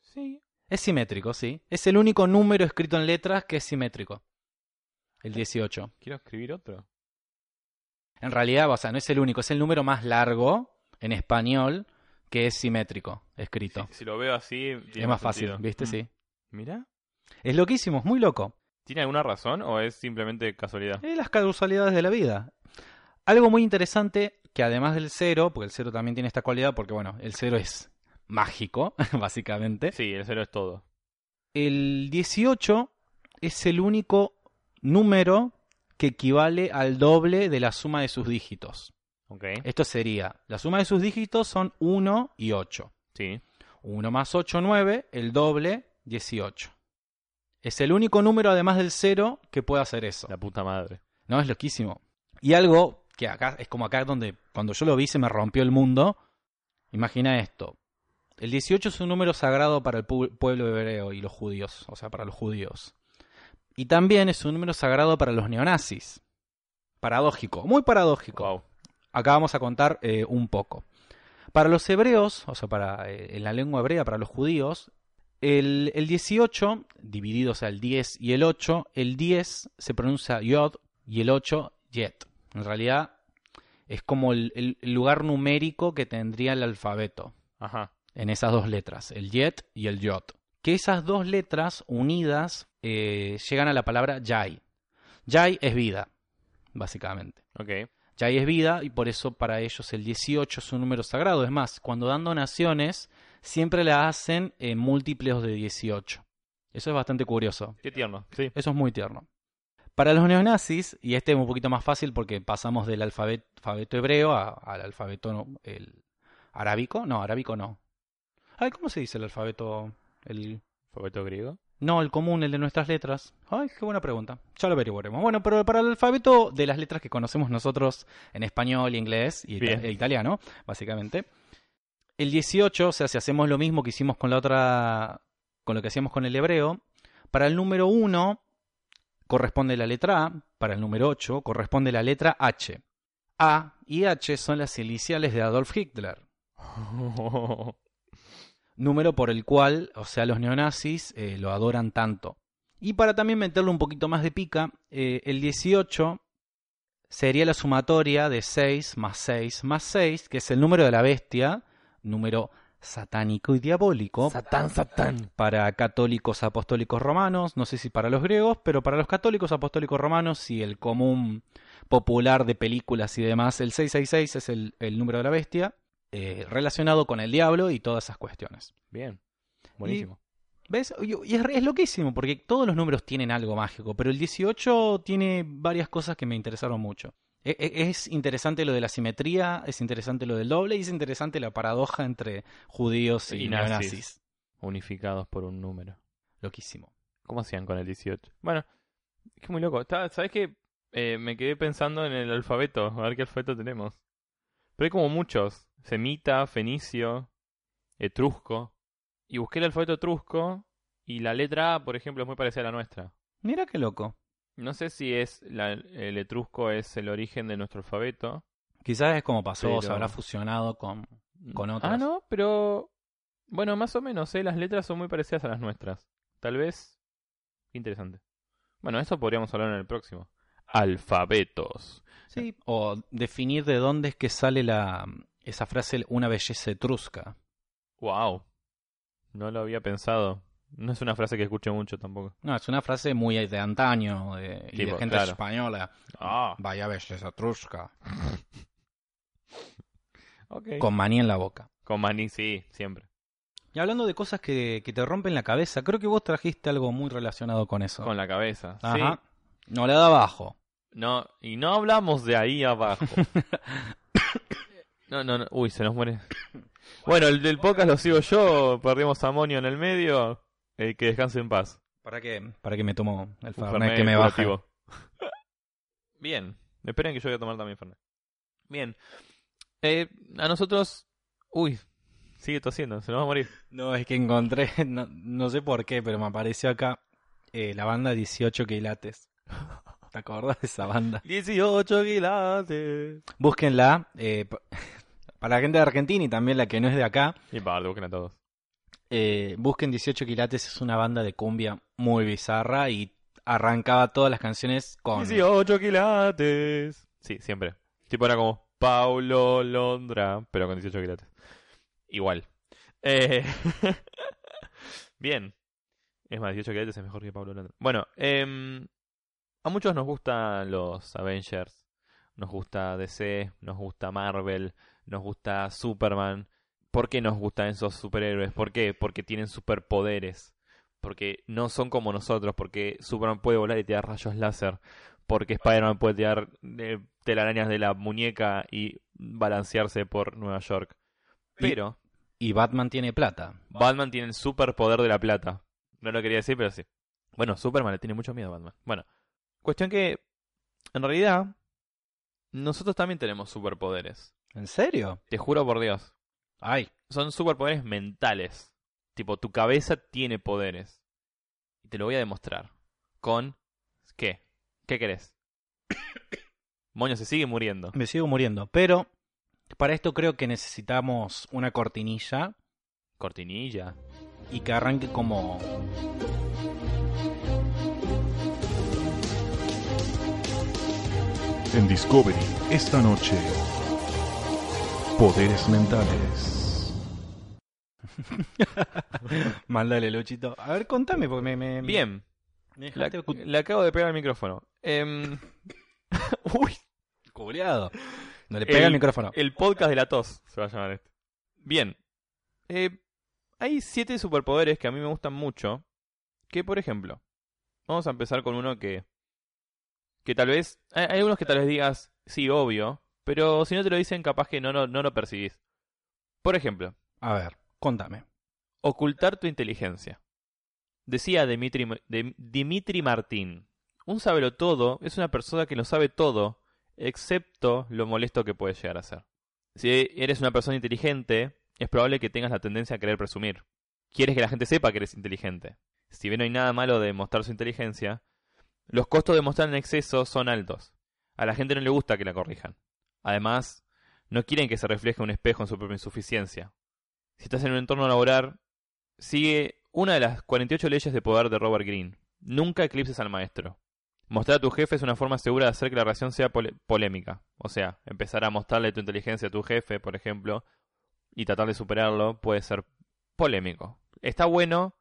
Sí. Es simétrico, sí. Es el único número escrito en letras que es simétrico. El 18. Quiero escribir otro. En realidad, o sea, no es el único, es el número más largo en español que es simétrico escrito. Si, si lo veo así, es más fácil, sentido. ¿viste? Mm. Sí. Mira. Es loquísimo, es muy loco. ¿Tiene alguna razón o es simplemente casualidad? Eh, las causalidades de la vida. Algo muy interesante que además del cero, porque el cero también tiene esta cualidad, porque bueno, el cero es mágico, básicamente. Sí, el cero es todo. El 18 es el único número que equivale al doble de la suma de sus dígitos. Ok. Esto sería, la suma de sus dígitos son 1 y 8. Sí. 1 más 8, 9, el doble, 18. Es el único número además del cero que puede hacer eso. La puta madre. No, es loquísimo. Y algo que acá es como acá donde cuando yo lo vi se me rompió el mundo. Imagina esto. El 18 es un número sagrado para el pu- pueblo hebreo y los judíos, o sea, para los judíos. Y también es un número sagrado para los neonazis. Paradójico, muy paradójico. Wow. Acá vamos a contar eh, un poco. Para los hebreos, o sea, para, eh, en la lengua hebrea, para los judíos, el, el 18, dividido, o sea, el 10 y el 8, el 10 se pronuncia yod y el 8 yet. En realidad es como el, lugar numérico que tendría el alfabeto Ajá. en esas dos letras, el yet y el yod. Que esas dos letras unidas eh, llegan a la palabra yai. Yai es vida, básicamente. Ok. Yai es vida y por eso para ellos el 18 es un número sagrado. Es más, cuando dan donaciones siempre la hacen en múltiplos de 18. Eso es bastante curioso. Qué tierno. Sí. Eso es muy tierno. Para los neonazis, y este es un poquito más fácil porque pasamos del alfabeto, alfabeto hebreo a- al alfabeto el arábico. No, arábico no. Ay, ¿cómo se dice el alfabeto? El, ¿Alfabeto griego? no, el común, el de nuestras letras. Ay, qué buena pregunta. Ya lo averiguaremos. Bueno, pero para el alfabeto de las letras que conocemos nosotros en español, inglés y Bien. e italiano, básicamente. El 18, o sea, si hacemos lo mismo que hicimos con la otra, con lo que hacíamos con el hebreo, para el número 1 corresponde la letra A, para el número 8 corresponde la letra H. A y H son las iniciales de Adolf Hitler número por el cual, o sea, los neonazis eh, lo adoran tanto. Y para también meterle un poquito más de pica, eh, el 18 sería la sumatoria de 6 más 6 más 6, que es el número de la bestia, número satánico y diabólico Satán, Satán. para católicos apostólicos romanos, no sé si para los griegos, pero para los católicos apostólicos romanos y el común popular de películas y demás, el 666 es el, el número de la bestia, eh, relacionado con el diablo y todas esas cuestiones. Bien. Buenísimo. ¿Ves? Y y es, es loquísimo, porque todos los números tienen algo mágico, pero el 18 tiene varias cosas que me interesaron mucho. E- e- Es interesante lo de la simetría, es interesante lo del doble y es interesante la paradoja entre judíos y, Y nazis. neonazis. Unificados por un número. Loquísimo. ¿Cómo hacían con el 18? Bueno, es que muy loco. ¿Sabes qué? Eh, me quedé pensando en el alfabeto. A ver qué alfabeto tenemos. Pero hay como muchos. Semita, fenicio, etrusco. Y busqué el alfabeto etrusco. Y la letra A, por ejemplo, es muy parecida a la nuestra. Mira qué loco. No sé si es la- el etrusco es el origen de nuestro alfabeto. Quizás es como pasó, Pero- se habrá fusionado con... Con otros. Ah, no, pero... Bueno, más o menos, ¿eh? Las letras son muy parecidas a las nuestras. Tal vez... Interesante. Bueno, eso podríamos hablar en el próximo. Alfabetos. Sí, o definir de dónde es que sale la esa frase una belleza etrusca. Wow. No lo había pensado. No es una frase que escuche mucho tampoco. No, es una frase muy de antaño de, y de gente claro. española. Ah, Vaya belleza etrusca. ok. Con, Con maní en la boca. maní, sí, siempre. Y hablando de cosas que, que te rompen la cabeza, creo que vos trajiste algo muy relacionado con eso. Con la cabeza. Ajá. Sí. No, la de abajo. No, y no hablamos de ahí abajo. no, no, no. Uy, se nos muere. Bueno, el del podcast lo sigo yo. Perdimos a Monio en el medio. Eh, que descanse en paz. ¿Para qué? Para que me tomo el Fernet que me curativo. Bien. Esperen que yo voy a tomar también Fernet. Bien. Eh, a nosotros... Uy, sigue tosiendo, se nos va a morir. No, es que encontré, no, no sé por qué, pero me apareció acá eh, la banda 18 quilates. ¿Te acordás de esa banda? 18 quilates. Búsquenla. eh, pa- para la gente de Argentina y también la que no es de acá. Y para, busquen a todos. Eh, busquen 18 quilates, es una banda de cumbia muy bizarra y arrancaba todas las canciones con... 18 quilates. Sí, siempre. Tipo era como Paulo Londra, pero con 18 quilates. Igual. Eh, Bien. Es más, 18 quilates es mejor que Paulo Londra. Bueno, em, a muchos nos gustan los Avengers. Nos gusta DC, nos gusta Marvel, nos gusta Superman. ¿Por qué nos gustan esos superhéroes? ¿Por qué? Porque tienen superpoderes. Porque no son como nosotros. Porque Superman puede volar y tirar rayos láser. Porque Spider-Man puede tirar eh, telarañas de la muñeca y balancearse por Nueva York. Pero Y Batman tiene plata. Batman tiene el superpoder de la plata. No lo quería decir, pero sí. Bueno, Superman le tiene mucho miedo a Batman. Bueno, cuestión que en realidad nosotros también tenemos superpoderes. ¿En serio? Te juro por Dios. Ay, Son superpoderes mentales. Tipo, tu cabeza tiene poderes. Y te lo voy a demostrar. Con... ¿Qué? ¿Qué querés? Moño se sigue muriendo. me sigo muriendo. Pero para esto creo que necesitamos una cortinilla Cortinilla. y que arranque como... En Discovery, esta noche, poderes mentales. Mándale, Luchito. A ver, contame, porque me... me Bien. me La- le acabo de pegar al micrófono. Em, Uy, culeado. No le pega el, micrófono. El podcast de la tos se va a llamar este. Bien. Eh, hay siete superpoderes que a mí me gustan mucho. Que, por ejemplo, vamos a empezar con uno que. Que tal vez. Hay, hay algunos que tal vez digas, sí, obvio. Pero si no te lo dicen, capaz que no, no, no lo percibís. Por ejemplo, A ver, contame. ocultar tu inteligencia. Decía Dimitri, Martín: Un todo es una persona que lo sabe todo, excepto lo molesto que puede llegar a ser. Si eres una persona inteligente, es probable que tengas la tendencia a querer presumir. Quieres que la gente sepa que eres inteligente. Si bien no hay nada malo de mostrar su inteligencia, los costos de mostrar en exceso son altos. A la gente no le gusta que la corrijan. Además, no quieren que se refleje un espejo en su propia insuficiencia. Si estás en un entorno laboral, sigue una de las 48 leyes de poder de Robert Greene. Nunca eclipses al maestro. Mostrar a tu jefe es una forma segura de hacer que la relación sea polémica. O sea, empezar a mostrarle tu inteligencia a tu jefe, por ejemplo, y tratar de superarlo puede ser polémico. Está bueno,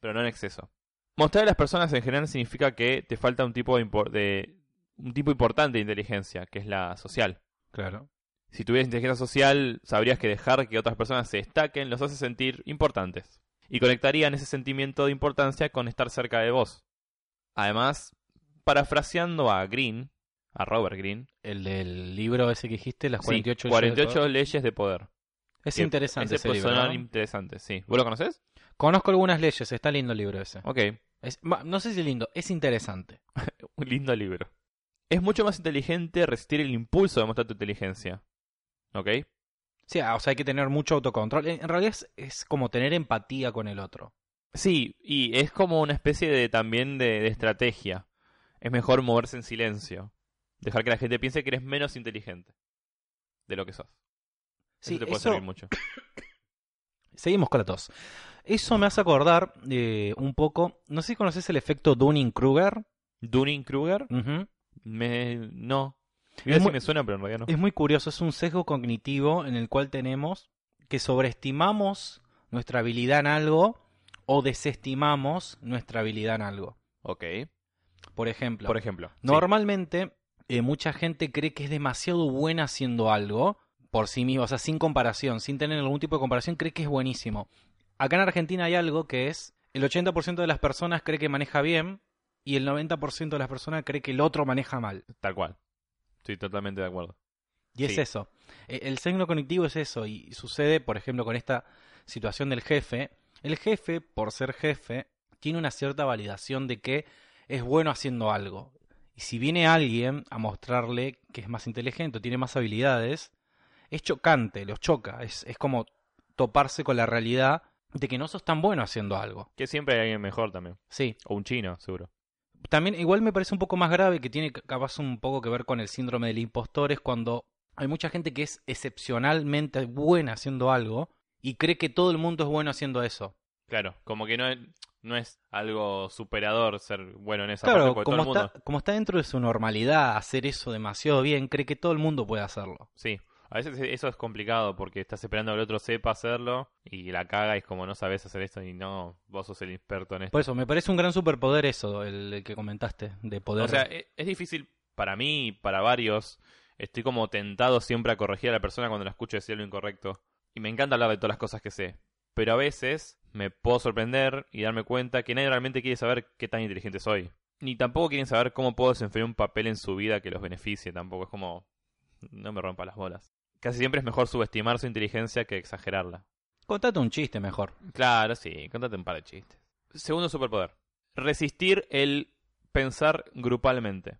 pero no en exceso. Mostrar a las personas en general significa que te falta un tipo de, de- un tipo importante de inteligencia, que es la social. Claro. Si tuvieras inteligencia social, sabrías que dejar que otras personas se destaquen los hace sentir importantes. Y conectarían ese sentimiento de importancia con estar cerca de vos. Además, parafraseando a Green, a Robert Greene, El del libro ese que dijiste, las sí, 48, 48 leyes de poder. Es Que interesante ese ese libro. interesante, sí. ¿Vos lo conoces? Conozco algunas leyes, está lindo el libro ese. Ok, Es- no sé si lindo, es interesante. un lindo libro. Es mucho más inteligente resistir el impulso de mostrar tu inteligencia. ¿Ok? Sí, ah, o sea, hay que tener mucho autocontrol. En realidad es, es como tener empatía con el otro. Sí, y es como una especie de también de, de estrategia. Es mejor moverse en silencio. Dejar que la gente piense que eres menos inteligente de lo que sos. Sí, eso te puede eso- servir mucho. Seguimos con la tos. Eso me hace acordar eh, un poco. No sé si conoces el efecto Dunning-Kruger. Dunning-Kruger. Me... no. Mira Es si muy- me suena, pero en realidad no. Es muy curioso, es un sesgo cognitivo en el cual tenemos que sobreestimamos nuestra habilidad en algo o desestimamos nuestra habilidad en algo. Ok. Por ejemplo, Por ejemplo. sí. normalmente eh, mucha gente cree que es demasiado buena haciendo algo por sí mismo, o sea, sin comparación, sin tener algún tipo de comparación, cree que es buenísimo. Acá en Argentina hay algo que es el 80% de las personas cree que maneja bien y el 90% de las personas cree que el otro maneja mal. Tal cual. Estoy totalmente de acuerdo. Y es eso. E- El signo cognitivo es eso. Y sucede, por ejemplo, con esta situación del jefe. El jefe, por ser jefe, tiene una cierta validación de que es bueno haciendo algo. Y si viene alguien a mostrarle que es más inteligente, o tiene más habilidades, es chocante, los choca. Es, es como toparse con la realidad de que no sos tan bueno haciendo algo. Que siempre hay alguien mejor también. Sí, O un chino, seguro. También igual me parece un poco más grave que tiene ca- capaz un poco que ver con el síndrome del impostor es cuando hay mucha gente que es excepcionalmente buena haciendo algo y cree que todo el mundo es bueno haciendo eso. Claro, como que no es, no es algo superador ser bueno en esa Claro, parte, como todo el mundo... está, como está dentro de su normalidad hacer eso demasiado bien, cree que todo el mundo puede hacerlo. Sí, a veces eso es complicado porque estás esperando que el otro sepa hacerlo y la caga y es como no sabes hacer esto y no, vos sos el experto en esto. Por eso, me parece un gran superpoder eso, el, que comentaste, de poder... O sea, e- es difícil para mí y para varios. Estoy como tentado siempre a corregir a la persona cuando la escucho decir lo incorrecto. Y me encanta hablar de todas las cosas que sé. Pero a veces me puedo sorprender y darme cuenta que nadie realmente quiere saber qué tan inteligente soy. Ni tampoco quieren saber cómo puedo desempeñar un papel en su vida que los beneficie. Tampoco es como... No me rompa las bolas. Casi siempre es mejor subestimar su inteligencia que exagerarla. Contate un chiste mejor. Claro, sí, contate un par de chistes. Segundo superpoder. Resistir el pensar grupalmente.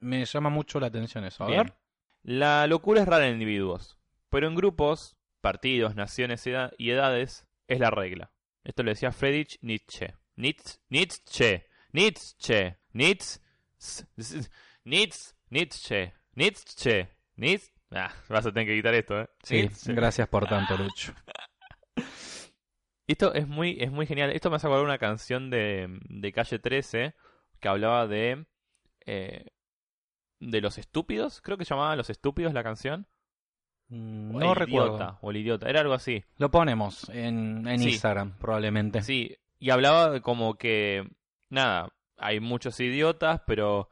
Me llama mucho la atención eso. A Bien. ver. La locura es rara en individuos, pero en grupos, partidos, naciones y edades es la regla. Esto lo decía Friedrich Nietzsche. Nietzsche, Nietzsche, Nietzsche, Nietzsche, Nietzsche, Nietzsche, Nietzsche, Nietzsche. Ah, vas a tener que quitar esto, ¿eh? Sí, gracias por tanto, Lucho. Esto es muy, es muy genial. Esto me hace acordar una canción de, de Calle 13 que hablaba de. eh, de los estúpidos. Creo que llamaba Los estúpidos la canción. Mm, O No el recuerdo. idiota, o el idiota. Era algo así. Lo ponemos en, en Sí. Instagram, probablemente. Sí. Y hablaba de como que. Nada, hay muchos idiotas, pero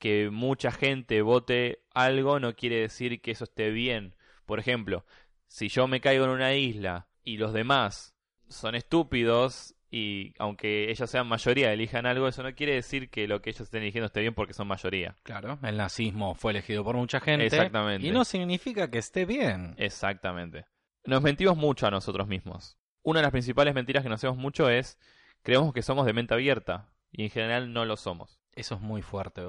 que mucha gente vote algo no quiere decir que eso esté bien. Por ejemplo, si yo me caigo en una isla y los demás son estúpidos y aunque ellos sean mayoría elijan algo, eso no quiere decir que lo que ellos estén eligiendo esté bien porque son mayoría. Claro, el nazismo fue elegido por mucha gente. Exactamente. Y no significa que esté bien. Exactamente. Nos mentimos mucho a nosotros mismos. Una de las principales mentiras que nos hacemos mucho es creemos que somos de mente abierta y en general no lo somos. Eso es muy fuerte.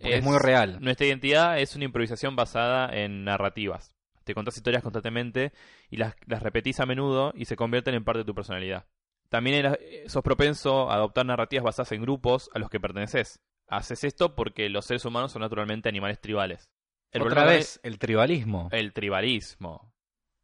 Es, muy real. Nuestra identidad es una improvisación basada en narrativas. Te contás historias constantemente y las, las repetís a menudo y se convierten en parte de tu personalidad. También eras- eh, sos propenso a adoptar narrativas basadas en grupos a los que perteneces. Haces esto porque los seres humanos son naturalmente animales tribales. El Otra vez, el tribalismo. el tribalismo.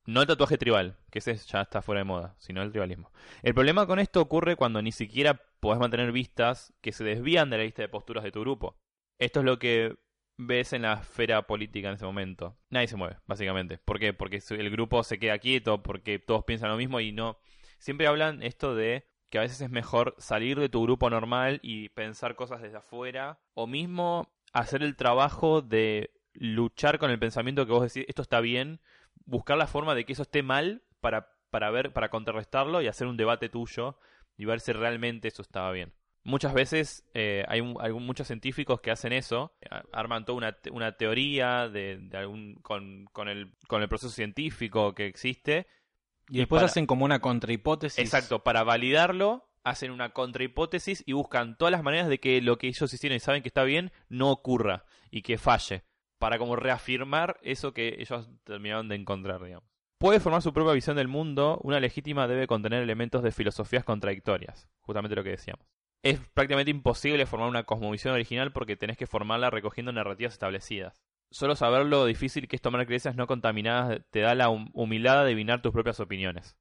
No el tatuaje tribal, que ese ya está fuera de moda, sino el tribalismo. El problema con esto ocurre cuando ni siquiera podés mantener vistas que se desvían de la lista de posturas de tu grupo. Esto es lo que ves en la esfera política en ese momento. Nadie se mueve, básicamente. ¿Por qué? Porque el grupo se queda quieto, porque todos piensan lo mismo y no... Siempre hablan esto de que a veces es mejor salir de tu grupo normal y pensar cosas desde afuera, o mismo hacer el trabajo de luchar con el pensamiento que vos decís, esto está bien, buscar la forma de que eso esté mal para, para ver, para contrarrestarlo y hacer un debate tuyo y ver si realmente eso estaba bien. Muchas veces eh, hay, un- muchos científicos que hacen eso, arman toda una, te- una teoría de, de algún, con, con, el, con el proceso científico que existe. y después para- hacen como una contrahipótesis. Exacto, para validarlo hacen una contrahipótesis y buscan todas las maneras de que lo que ellos hicieron y saben que está bien no ocurra y que falle, para como reafirmar eso que ellos terminaron de encontrar, digamos. Puede formar su propia visión del mundo, una legítima debe contener elementos de filosofías contradictorias, justamente lo que decíamos. Es prácticamente imposible formar una cosmovisión original porque tenés que formarla recogiendo narrativas establecidas. Solo saber lo difícil que es tomar creencias no contaminadas te da la hum- humildad de adivinar tus propias opiniones.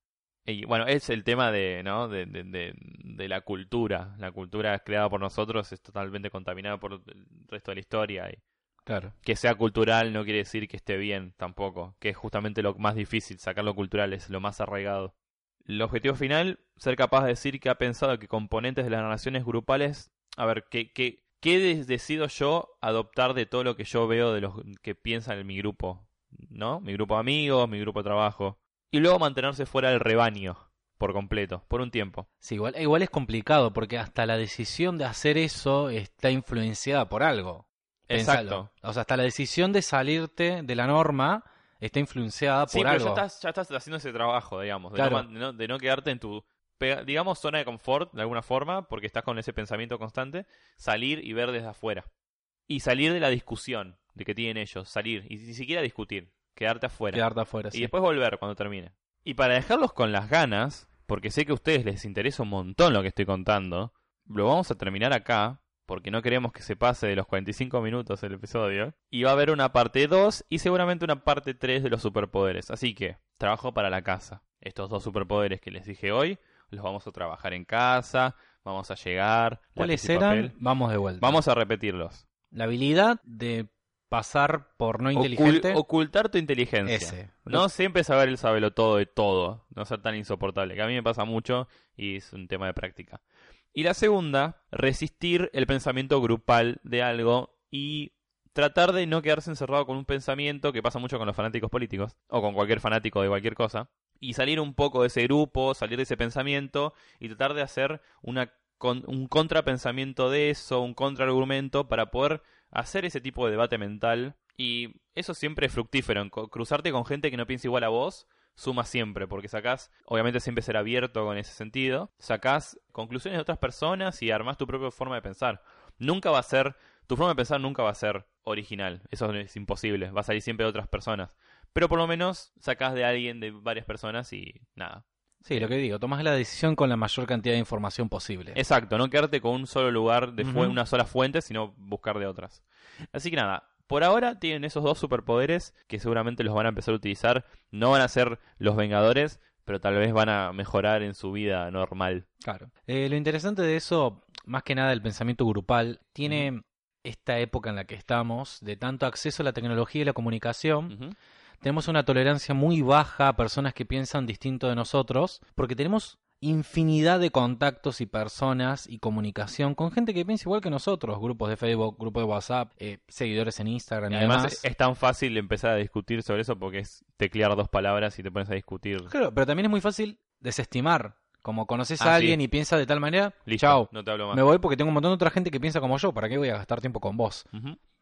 Y bueno, es el tema de, ¿no? de, de, de- de la cultura. La cultura creada por nosotros es totalmente contaminada por el resto de la historia. Y Claro. que sea cultural no quiere decir que esté bien tampoco. Que es justamente lo más difícil, sacar lo cultural es lo más arraigado. El objetivo final, ser capaz de decir que ha pensado que componentes de las narraciones grupales... A ver, ¿qué, qué, qué decido yo adoptar de todo lo que yo veo de los que piensan en mi grupo? ¿No? Mi grupo de amigos, mi grupo de trabajo y luego mantenerse fuera del rebaño. por completo, por un tiempo. Sí, igual, igual es complicado porque hasta la decisión de hacer eso está influenciada por algo. Pensalo. Exacto. O sea, hasta la decisión de salirte de la norma está influenciada por Sí, pero algo. ya estás, ya estás haciendo ese trabajo, digamos, de, Claro. no, de no- quedarte en tu, digamos, zona de confort, de alguna forma, porque estás con ese pensamiento constante, salir y ver desde afuera. Y salir de la discusión de que tienen ellos, salir, y ni siquiera discutir, quedarte afuera. Quedarte afuera, Y sí. después volver cuando termine. Y para dejarlos con las ganas, porque sé que a ustedes les interesa un montón lo que estoy contando, lo vamos a terminar acá, porque no queremos que se pase de los 45 minutos el episodio. Y va a haber una parte 2 y seguramente una parte 3 de los superpoderes. Así que, trabajo para la casa. Estos dos superpoderes que les dije hoy, los vamos a trabajar en casa, vamos a llegar. ¿Cuáles eran? Vamos de vuelta. Vamos a repetirlos. La habilidad de pasar por no Ocul- inteligente. ocultar tu inteligencia. Ese. No siempre saber el sabelo todo de todo, no ser tan insoportable, que a mí me pasa mucho y es un tema de práctica. Y la segunda, resistir el pensamiento grupal de algo y tratar de no quedarse encerrado con un pensamiento que pasa mucho con los fanáticos políticos o con cualquier fanático de cualquier cosa y salir un poco de ese grupo, salir de ese pensamiento y tratar de hacer una un contrapensamiento de eso, un contraargumento para poder hacer ese tipo de debate mental. Y eso siempre es fructífero, cruzarte con gente que no piensa igual a vos suma siempre, porque sacás, obviamente siempre ser abierto con ese sentido, sacás conclusiones de otras personas y armás tu propia forma de pensar. Nunca va a ser, tu forma de pensar nunca va a ser original, eso es imposible, va a salir siempre de otras personas. Pero por lo menos sacás de alguien, de varias personas y nada. Sí, lo que digo, tomás la decisión con la mayor cantidad de información posible. Exacto, no quedarte con un solo lugar de Ujú. una sola fuente, sino buscar de otras. Así que nada, por ahora tienen esos dos superpoderes que seguramente los van a empezar a utilizar. No van a ser los Vengadores, pero tal vez van a mejorar en su vida normal. Claro. Eh, lo interesante de eso, más que nada el pensamiento grupal, tiene esta época en la que estamos, de tanto acceso a la tecnología y la comunicación, tenemos una tolerancia muy baja a personas que piensan distinto de nosotros, porque tenemos infinidad de contactos y personas y comunicación con gente que piensa igual que nosotros, grupos de Facebook, grupos de WhatsApp, eh, seguidores en Instagram Y y, además demás. es tan fácil empezar a discutir sobre eso porque es teclear dos palabras y te pones a discutir. Claro, pero también es muy fácil desestimar. Como conoces Ah, a sí. alguien y piensa de tal manera, Listo, chao, no te hablo más. me voy porque tengo un montón de otra gente que piensa como yo, ¿para qué voy a gastar tiempo con vos?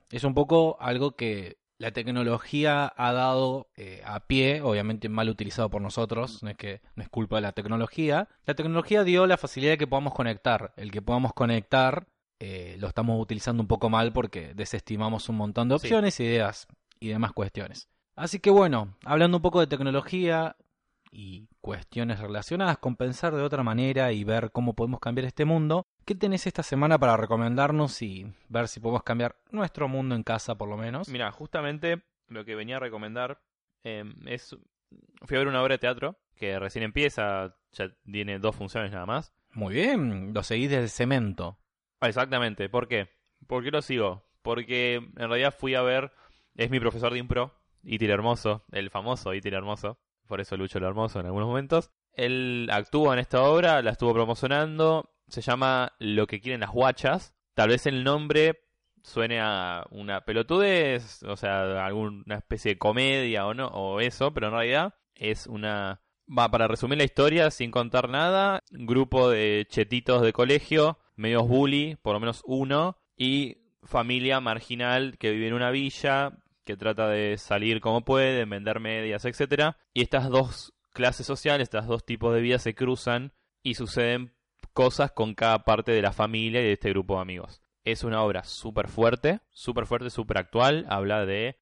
Es un poco algo que la tecnología ha dado eh, a pie, obviamente mal utilizado por nosotros, no es que no es culpa de la tecnología. La tecnología dio la facilidad de que podamos conectar. El que podamos conectar eh, lo estamos utilizando un poco mal porque desestimamos un montón de Sí. opciones, ideas y demás cuestiones. Así que bueno, hablando un poco de tecnología y cuestiones relacionadas con pensar de otra manera y ver cómo podemos cambiar este mundo, ¿qué tenés esta semana para recomendarnos y ver si podemos cambiar nuestro mundo en casa por lo menos? Mira, justamente lo que venía a recomendar eh, es. Fui a ver una obra de teatro que recién empieza, ya tiene dos funciones nada más. Muy bien, lo seguís desde cemento. Exactamente, ¿por qué? ¿Por qué lo sigo? Porque en realidad fui a ver, es mi profesor de impro, Itil Hermoso, el famoso Itil Hermoso, por eso Lucho lo Hermoso en algunos momentos. Él actúa en esta obra, la estuvo promocionando, se llama Lo que quieren las guachas. Tal vez el nombre suene a una pelotudez, o sea, alguna especie de comedia o no, o eso, pero en realidad es una... Va, para resumir la historia, sin contar nada, grupo de chetitos de colegio, medios bully, por lo menos uno, y familia marginal que vive en una villa, que trata de salir como puede, vender medias, etcétera, y estas dos clases sociales, estos dos tipos de vida se cruzan y suceden cosas con cada parte de la familia y de este grupo de amigos. Es una obra súper fuerte, súper fuerte, súper actual. Habla de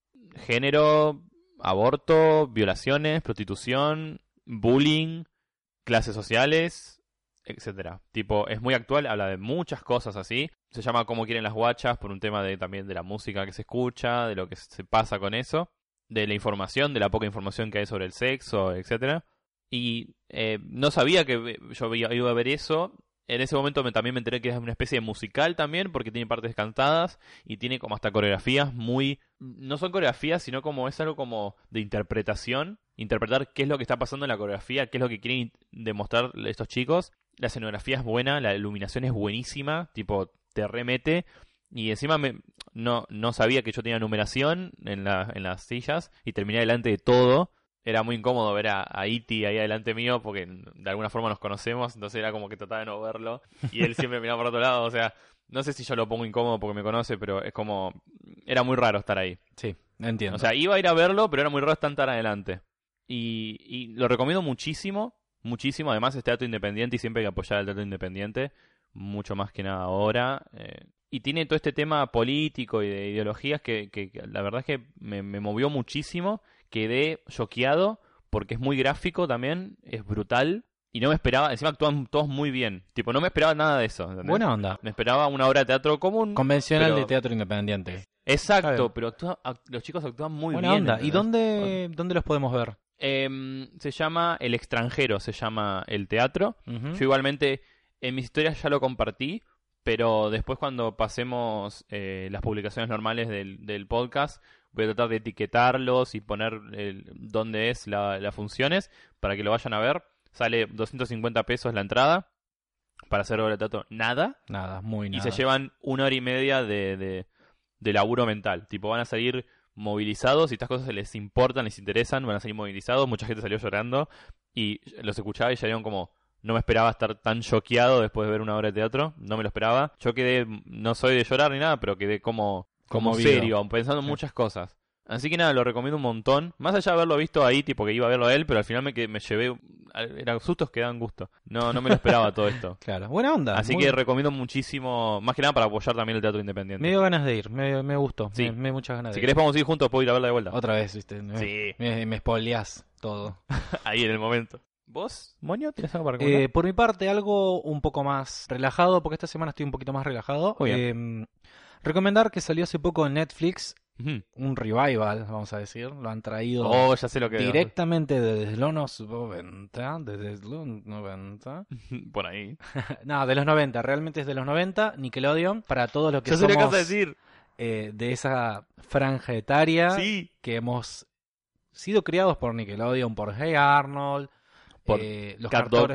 género, aborto, violaciones, prostitución, bullying, clases sociales, etcétera. Tipo, es muy actual, habla de muchas cosas así. Se llama Como quieren las guachas por un tema de también de la música que se escucha, de lo que se pasa con eso, de la información, de la poca información que hay sobre el sexo, etcétera. Y eh, no sabía que yo iba iba a ver eso. En ese momento me, también me enteré que es una especie de musical también, porque tiene partes cantadas y tiene como hasta coreografías muy... No son coreografías, sino como es algo como de interpretación. Interpretar qué es lo que está pasando en la coreografía, qué es lo que quieren demostrar estos chicos. La escenografía es buena, la iluminación es buenísima, tipo, te remete. Y encima me, no, no sabía que yo tenía numeración en, la, en las sillas y terminé delante de todo. Era muy incómodo ver a, a Iti ahí adelante mío porque de alguna forma nos conocemos, entonces era como que trataba de no verlo y él siempre miraba por otro lado, o sea, no sé si yo lo pongo incómodo porque me conoce, pero es como era muy raro estar ahí. Sí, entiendo. O sea, iba a ir a verlo, pero era muy raro estar tan adelante. Y, y lo recomiendo muchísimo, muchísimo. Además es teatro independiente y siempre hay que apoyar el teatro independiente, mucho más que nada ahora. Eh, y tiene todo este tema político y de ideologías que, que- que la verdad es que me, me movió muchísimo. Quedé choqueado porque es muy gráfico también, es brutal. Y no me esperaba, encima actúan todos muy bien. Tipo, no me esperaba nada de eso. ¿entendés? Buena onda. Me esperaba una obra de teatro común. Convencional pero- de teatro independiente. Exacto, pero actúa- act- los chicos actúan muy Buena bien. onda. ¿Y dónde, dónde los podemos ver? Em, se llama El extranjero, se llama el teatro. Yo igualmente en mis historias ya lo compartí, pero después cuando pasemos eh, las publicaciones normales del, del podcast, voy a tratar de etiquetarlos y poner el- dónde es la- las funciones para que lo vayan a ver. Sale 250 pesos la entrada para hacer obra de teatro, nada. Nada, muy Y nada. se llevan una hora y media de, de, de laburo mental. Tipo, van a salir movilizados y estas cosas les importan, les interesan, van a salir movilizados. Mucha gente salió llorando y los escuchaba y salieron como. No me esperaba estar tan choqueado después de ver una obra de teatro, no me lo esperaba. Yo quedé, no soy de llorar ni nada, pero quedé como, como Conmovido. serio, pensando en muchas cosas. Así que nada, lo recomiendo un montón. Más allá de haberlo visto ahí, tipo que iba a verlo a él, pero al final me, que- me llevé. Eran sustos que dan gusto. No, no me lo esperaba todo esto. Claro, buena onda. Así muy- que recomiendo muchísimo, más que nada para apoyar también el teatro independiente. Me dio ganas de ir, me, me gustó. Sí. Me, me dio muchas ganas Si de querés ir. podemos ir juntos, puedo ir a verla de vuelta. Otra vez, viste. Sí, me, me spoileás todo. ahí en el momento. ¿Vos, Moño, tienes algo para recomendar? Eh, por mi parte, algo un poco más relajado, porque esta semana estoy un poquito más relajado. Eh, recomendar que salió hace poco en Netflix un revival, vamos a decir. Lo han traído Oh, ya sé lo que directamente desde los 90. Desde los 90. Por ahí. no, de los 90. Realmente es de los 90. Nickelodeon. Para todos los que que somos decir. eh, de esa franja etaria. Sí. que hemos sido criados por Nickelodeon, por Hey Arnold, Por eh, los Cat Dog.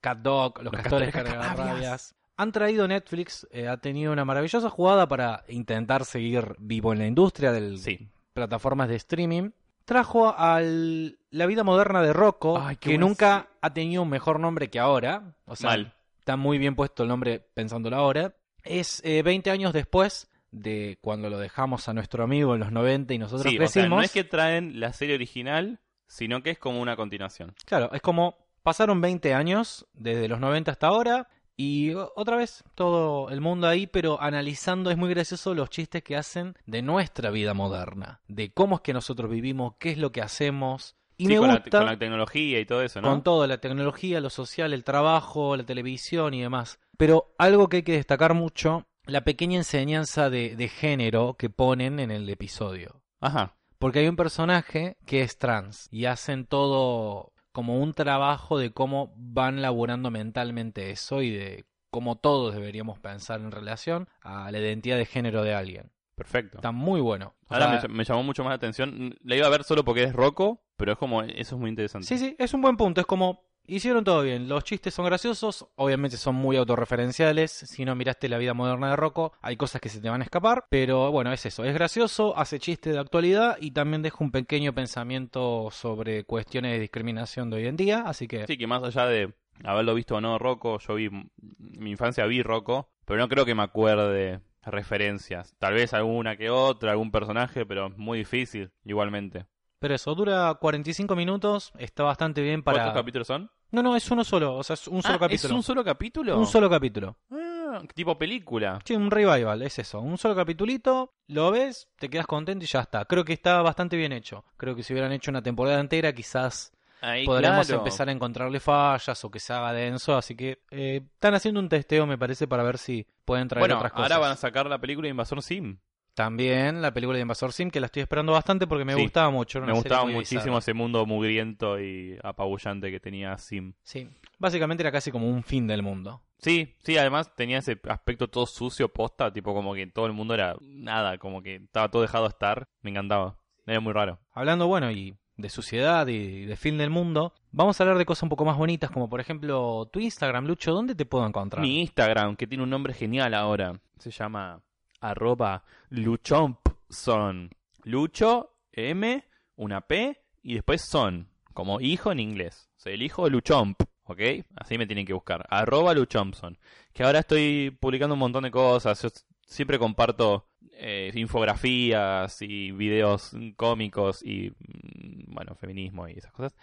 Cat Dog, los, Los castores castores cargabravias. Han traído Netflix, eh, ha tenido una maravillosa jugada para intentar seguir vivo en la industria de Sí. plataformas de streaming. Trajo al La vida moderna de Rocco, Ay, que nunca ha tenido un mejor nombre que ahora. O sea, Mal. está muy bien puesto el nombre pensándolo ahora. Es eh, 20 años después de cuando lo dejamos a nuestro amigo en los 90 y nosotros Sí, o sea, crecimos. no es que traen la serie original, sino que es como una continuación. Claro, es como pasaron 20 años desde los 90 hasta ahora y otra vez todo el mundo ahí, pero analizando es muy gracioso los chistes que hacen de nuestra vida moderna, de cómo es que nosotros vivimos, qué es lo que hacemos. Y Sí, me con, la, gusta con la tecnología y todo eso, ¿no? con todo, la tecnología, lo social, el trabajo, la televisión y demás. Pero algo que hay que destacar mucho, la pequeña enseñanza de, de género que ponen en el episodio. Ajá. Porque hay un personaje que es trans y hacen todo como un trabajo de cómo van laburando mentalmente eso y de cómo todos deberíamos pensar en relación a la identidad de género de alguien. Perfecto. Está muy bueno. O Ahora sea, me, me llamó mucho más la atención. La iba a ver solo porque es Rocco, pero es como, eso es muy interesante. Sí, sí, es un buen punto. Es como, hicieron todo bien. Los chistes son graciosos, obviamente son muy autorreferenciales. Si no miraste la vida moderna de Rocco, hay cosas que se te van a escapar. Pero bueno, es eso. Es gracioso, hace chistes de actualidad y también deja un pequeño pensamiento sobre cuestiones de discriminación de hoy en día. Así que Sí, que más allá de haberlo visto o no Rocco, yo vi, en mi infancia vi Rocco, pero no creo que me acuerde referencias. Tal vez alguna que otra, algún personaje, pero muy difícil, igualmente. Pero eso, dura 45 minutos, está bastante bien para... ¿Cuántos capítulos son? No, no, es uno solo, o sea, es un solo Ah, capítulo. ¿Es un solo capítulo? Un solo capítulo. Ah, tipo película. Sí, un revival, es eso. Un solo capitulito, lo ves, te quedas contento y ya está. Creo que está bastante bien hecho. Creo que si hubieran hecho una temporada entera, quizás Ahí, podríamos claro. empezar a encontrarle fallas o que se haga denso. Así que eh, están haciendo un testeo, me parece, para ver si pueden traer Bueno, otras cosas. ahora van a sacar la película de Invasor Sim. También la película de Invasor Sim, que la estoy esperando bastante porque me Sí, gustaba mucho. Me gustaba muchísimo bizarra. ese mundo mugriento y apabullante que tenía Sim. Sí, básicamente era casi como un fin del mundo. Sí, sí, además tenía ese aspecto todo sucio, posta, tipo como que todo el mundo era nada, como que estaba todo dejado estar. Me encantaba. Era muy raro. Hablando, bueno, y de suciedad y de fin del mundo, vamos a hablar de cosas un poco más bonitas, como por ejemplo tu Instagram, Lucho, ¿dónde te puedo encontrar? Mi Instagram, que tiene un nombre genial ahora, se llama arroba luchompson. Lucho, M, una P y después son. como hijo en inglés. O sea, el hijo Luchomp, ¿ok? Así me tienen que buscar. Arroba Luchompson. Que ahora estoy publicando un montón de cosas. Yo siempre comparto eh, infografías y videos cómicos y, mm, bueno, feminismo y esas cosas.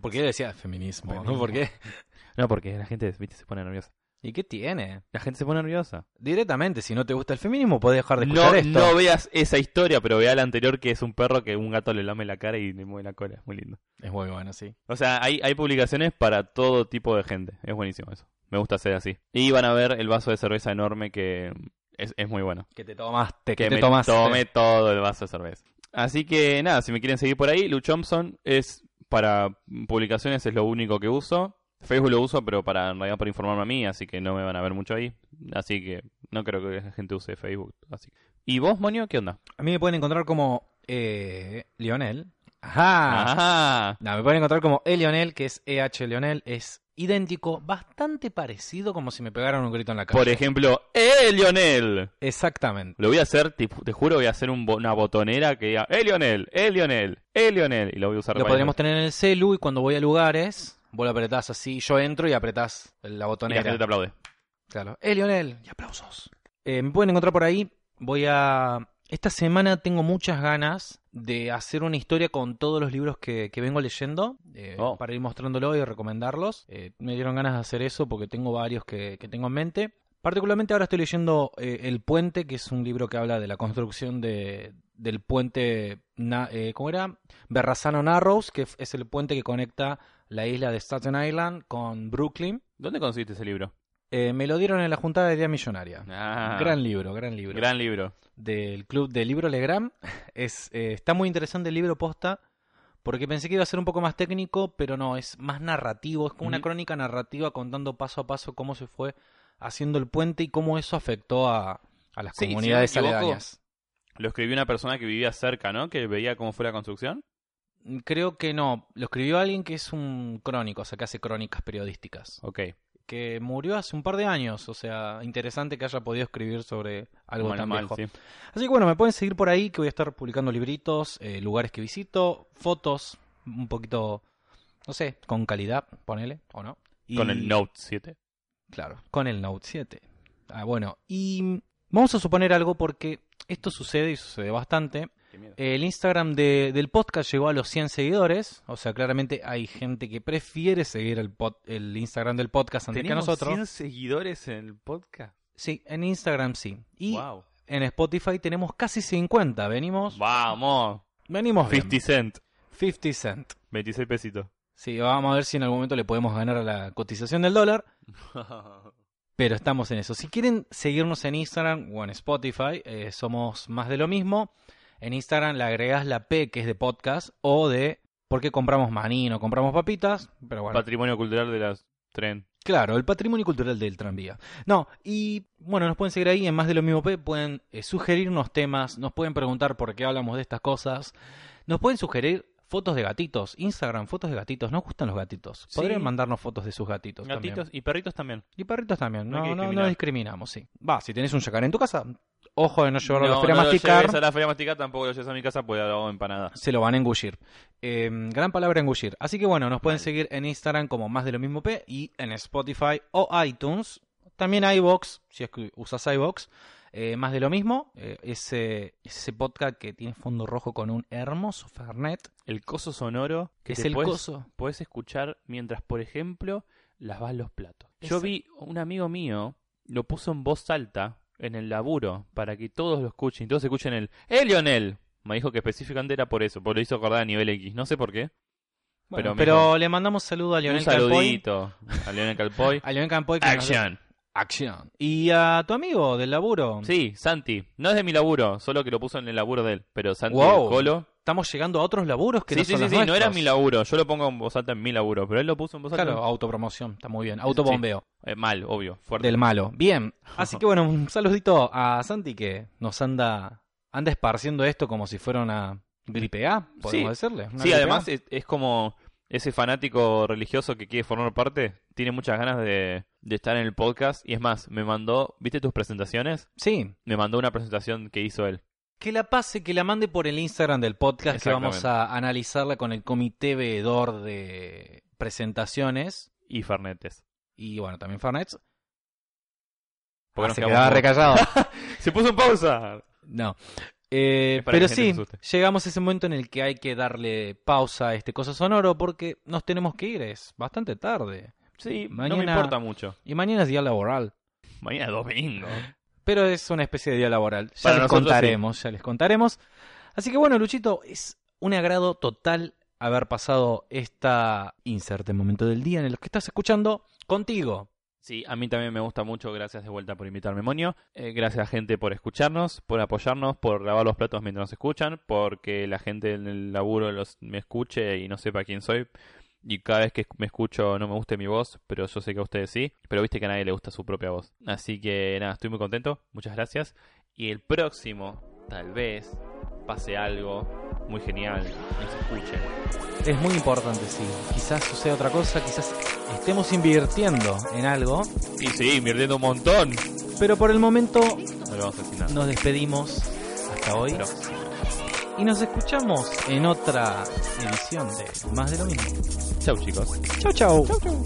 ¿Por qué decía feminismo? Feminismo. ¿Por qué? No, porque la gente, viste, se pone nerviosa. ¿Y qué tiene? La gente se pone nerviosa. Directamente, si no te gusta el feminismo, podés dejar de No, escuchar esto. no veas esa historia, pero vea la anterior que es un perro que un gato le lame la cara y le mueve la cola. Es muy lindo. Es muy bueno, sí. O sea, hay, hay publicaciones para todo tipo de gente. Es buenísimo eso. Me gusta ser así. Y van a ver el vaso de cerveza enorme que es, es muy bueno. Que te tomaste, que, Que te me tomaste. tomé todo el vaso de cerveza. Así que nada, si me quieren seguir por ahí, Lu Thompson es para publicaciones es lo único que uso. Facebook lo uso, pero para en realidad para informarme a mí, así que no me van a ver mucho ahí. Así que no creo que la gente use Facebook. Así. ¿Y vos, Monio, qué onda? A mí me pueden encontrar como eh, Lionel. Ajá. Ajá. No, me pueden encontrar como E Lionel, que es EH Lionel. Es idéntico, bastante parecido como si me pegaran un grito en la cara. Por ejemplo, ¡Eh, Lionel! Exactamente. Lo voy a hacer, te, te juro, voy a hacer un una botonera que diga ¡Eh, Lionel! ¡Eh, Lionel! ¡Eh, Lionel! Y lo voy a usar Lo podríamos tener en el celu y cuando voy a lugares, vos lo apretás así, yo entro y apretás la Y la botonera. gente te aplaude. Claro. Eh, Lionel, y aplausos. Eh, me pueden encontrar por ahí. Voy a. Esta semana tengo muchas ganas de hacer una historia con todos los libros que, que vengo leyendo eh, Oh. para ir mostrándolo y recomendarlos. Eh, me dieron ganas de hacer eso porque tengo varios que, que tengo en mente. Particularmente ahora estoy leyendo eh, El Puente, que es un libro que habla de la construcción de, del puente, na- eh, ¿cómo era? Berrazano Narrows, que es el puente que conecta la isla de Staten Island con Brooklyn. ¿Dónde conseguiste ese libro? Eh, me lo dieron en la juntada de Día Millonaria. Ah, Gran libro, gran libro. gran libro. Del club de libro Legram. Es, eh, está muy interesante el libro posta. Porque pensé que iba a ser un poco más técnico, pero no, es más narrativo. Es como una crónica narrativa contando paso a paso cómo se fue haciendo el puente y cómo eso afectó a, a las Sí, si comunidades equivoco, aledañas. Lo escribió una persona que vivía cerca, ¿no? Que veía cómo fue la construcción. Creo que no. Lo escribió alguien que es un crónico, o sea, que hace crónicas periodísticas. Ok. Que murió hace un par de años. O sea, interesante que haya podido escribir sobre algo tan mal, viejo. sí. Así que bueno, me pueden seguir por ahí que voy a estar publicando libritos, eh, lugares que visito, fotos, un poquito, no sé, con calidad, ponele, o no. Y- Con el Note 7. Claro, con el Note 7. Ah, bueno, y vamos a suponer algo porque esto sucede y sucede bastante. El Instagram de- del podcast llegó a los 100 seguidores, o sea, claramente hay gente que prefiere seguir el, pod- el Instagram del podcast antes que ¿Tenemos nosotros. 100 seguidores en el podcast? Sí, en Instagram sí. Y wow. en Spotify tenemos casi 50, venimos... Vamos. Venimos bien. 50 cent. 50 cent. 26 pesitos. Sí, vamos a ver si en algún momento le podemos ganar a la cotización del dólar. Pero estamos en eso. Si quieren seguirnos en Instagram o en Spotify, eh, somos más de lo mismo. En Instagram le agregas la P que es de podcast o de por qué compramos maní, no compramos papitas. Pero bueno, Patrimonio cultural de las tren. claro, el patrimonio cultural del tranvía. No, y bueno, nos pueden seguir ahí en más de lo mismo P. Pueden eh, sugerirnos temas, nos pueden preguntar por qué hablamos de estas cosas. Nos pueden sugerir fotos de gatitos. Instagram, fotos de gatitos. Nos gustan los gatitos. Sí. Podrían mandarnos fotos de sus gatitos. también. Gatitos y perritos también. Y perritos también, No no, no, no, discriminamos, sí. Va, si tenés un yacaré en tu casa, ojo de no llevarlo a la feria no lo masticar, lleves a la feria masticar, tampoco lo lleves a mi casa porque hago empanada. se lo van a engullir. Eh, gran palabra engullir. Así que bueno, nos pueden seguir en Instagram como más de lo mismo P y en Spotify o iTunes. También iBox, si es que usas iBox. Eh, más de lo mismo, eh, ese, ese podcast que tiene fondo rojo con un hermoso Fernet. El coso sonoro que es el puedes, coso. puedes escuchar mientras, por ejemplo, lavas los platos. Yo vi un amigo mío, lo puso en voz alta en el laburo para que todos lo escuchen y todos escuchen el ¡Eh, Lionel! Me dijo que específicamente era por eso, porque lo hizo acordar a nivel X. No sé por qué. Bueno, Pero le mandamos saludo a Lionel un Campoy. saludito a Lionel Calpoy. A Lionel Campoy que nos- Action. Action. Y a tu amigo del laburo. Sí, Santi. No es de mi laburo, solo que lo puso en el laburo de él. Pero Santi Wow. del Colo. Estamos llegando a otros laburos que Sí, no sí, son sí, los sí, no era nuestros. mi laburo. Yo lo pongo en voz alta en mi laburo, pero él lo puso en voz alta. Claro, autopromoción, está muy bien. Autobombeo Eh, mal, obvio, fuerte. del malo. Bien. Así que bueno, un saludito a Santi que nos anda anda esparciendo esto como si fuera una gripe A, podemos Sí. decirle. Una Sí, gripe además es, es como ese fanático religioso que quiere formar parte, tiene muchas ganas de, de estar en el podcast y es más, me mandó, ¿viste tus presentaciones? Sí, Me mandó una presentación que hizo él. que la pase, que la mande por el Instagram del podcast, que vamos a analizarla con el comité veedor de presentaciones. Y Fernetes. Y bueno, también Fernets. Porque Ah, se quedaba recallado. Se puso en pausa. No. Eh, pero sí, llegamos a ese momento en el que hay que darle pausa a este cosa sonoro porque nos tenemos que ir, es bastante tarde. Sí, no Mañana- me importa mucho. Y mañana es día laboral. Mañana es domingo. Pero es una especie de día laboral. Ya Para les contaremos, ya les contaremos. Así que bueno, Luchito, es un agrado total haber pasado esta inserte momento del día en el que estás escuchando contigo. Sí, a mí también me gusta mucho. Gracias de vuelta por invitarme, Monio. Eh, gracias, gente, por escucharnos, por apoyarnos, por lavar los platos mientras nos escuchan, porque la gente en el laburo los, me escuche y no sepa quién soy. Y cada vez que me escucho no me guste mi voz, pero yo sé que a ustedes sí. Pero viste que a nadie le gusta su propia voz. Así que nada, estoy muy contento. Muchas gracias. Y el próximo, tal vez, pase algo muy genial. Nos escuchen. Es muy importante, sí. Quizás suceda otra cosa, quizás estemos invirtiendo en algo, Y sí, invirtiendo un montón. pero por el momento No le vamos a decir nada. nos despedimos hasta hoy Pero- y nos escuchamos en otra edición de Más de lo mismo. Chau chicos. Chau chau. Chau chau.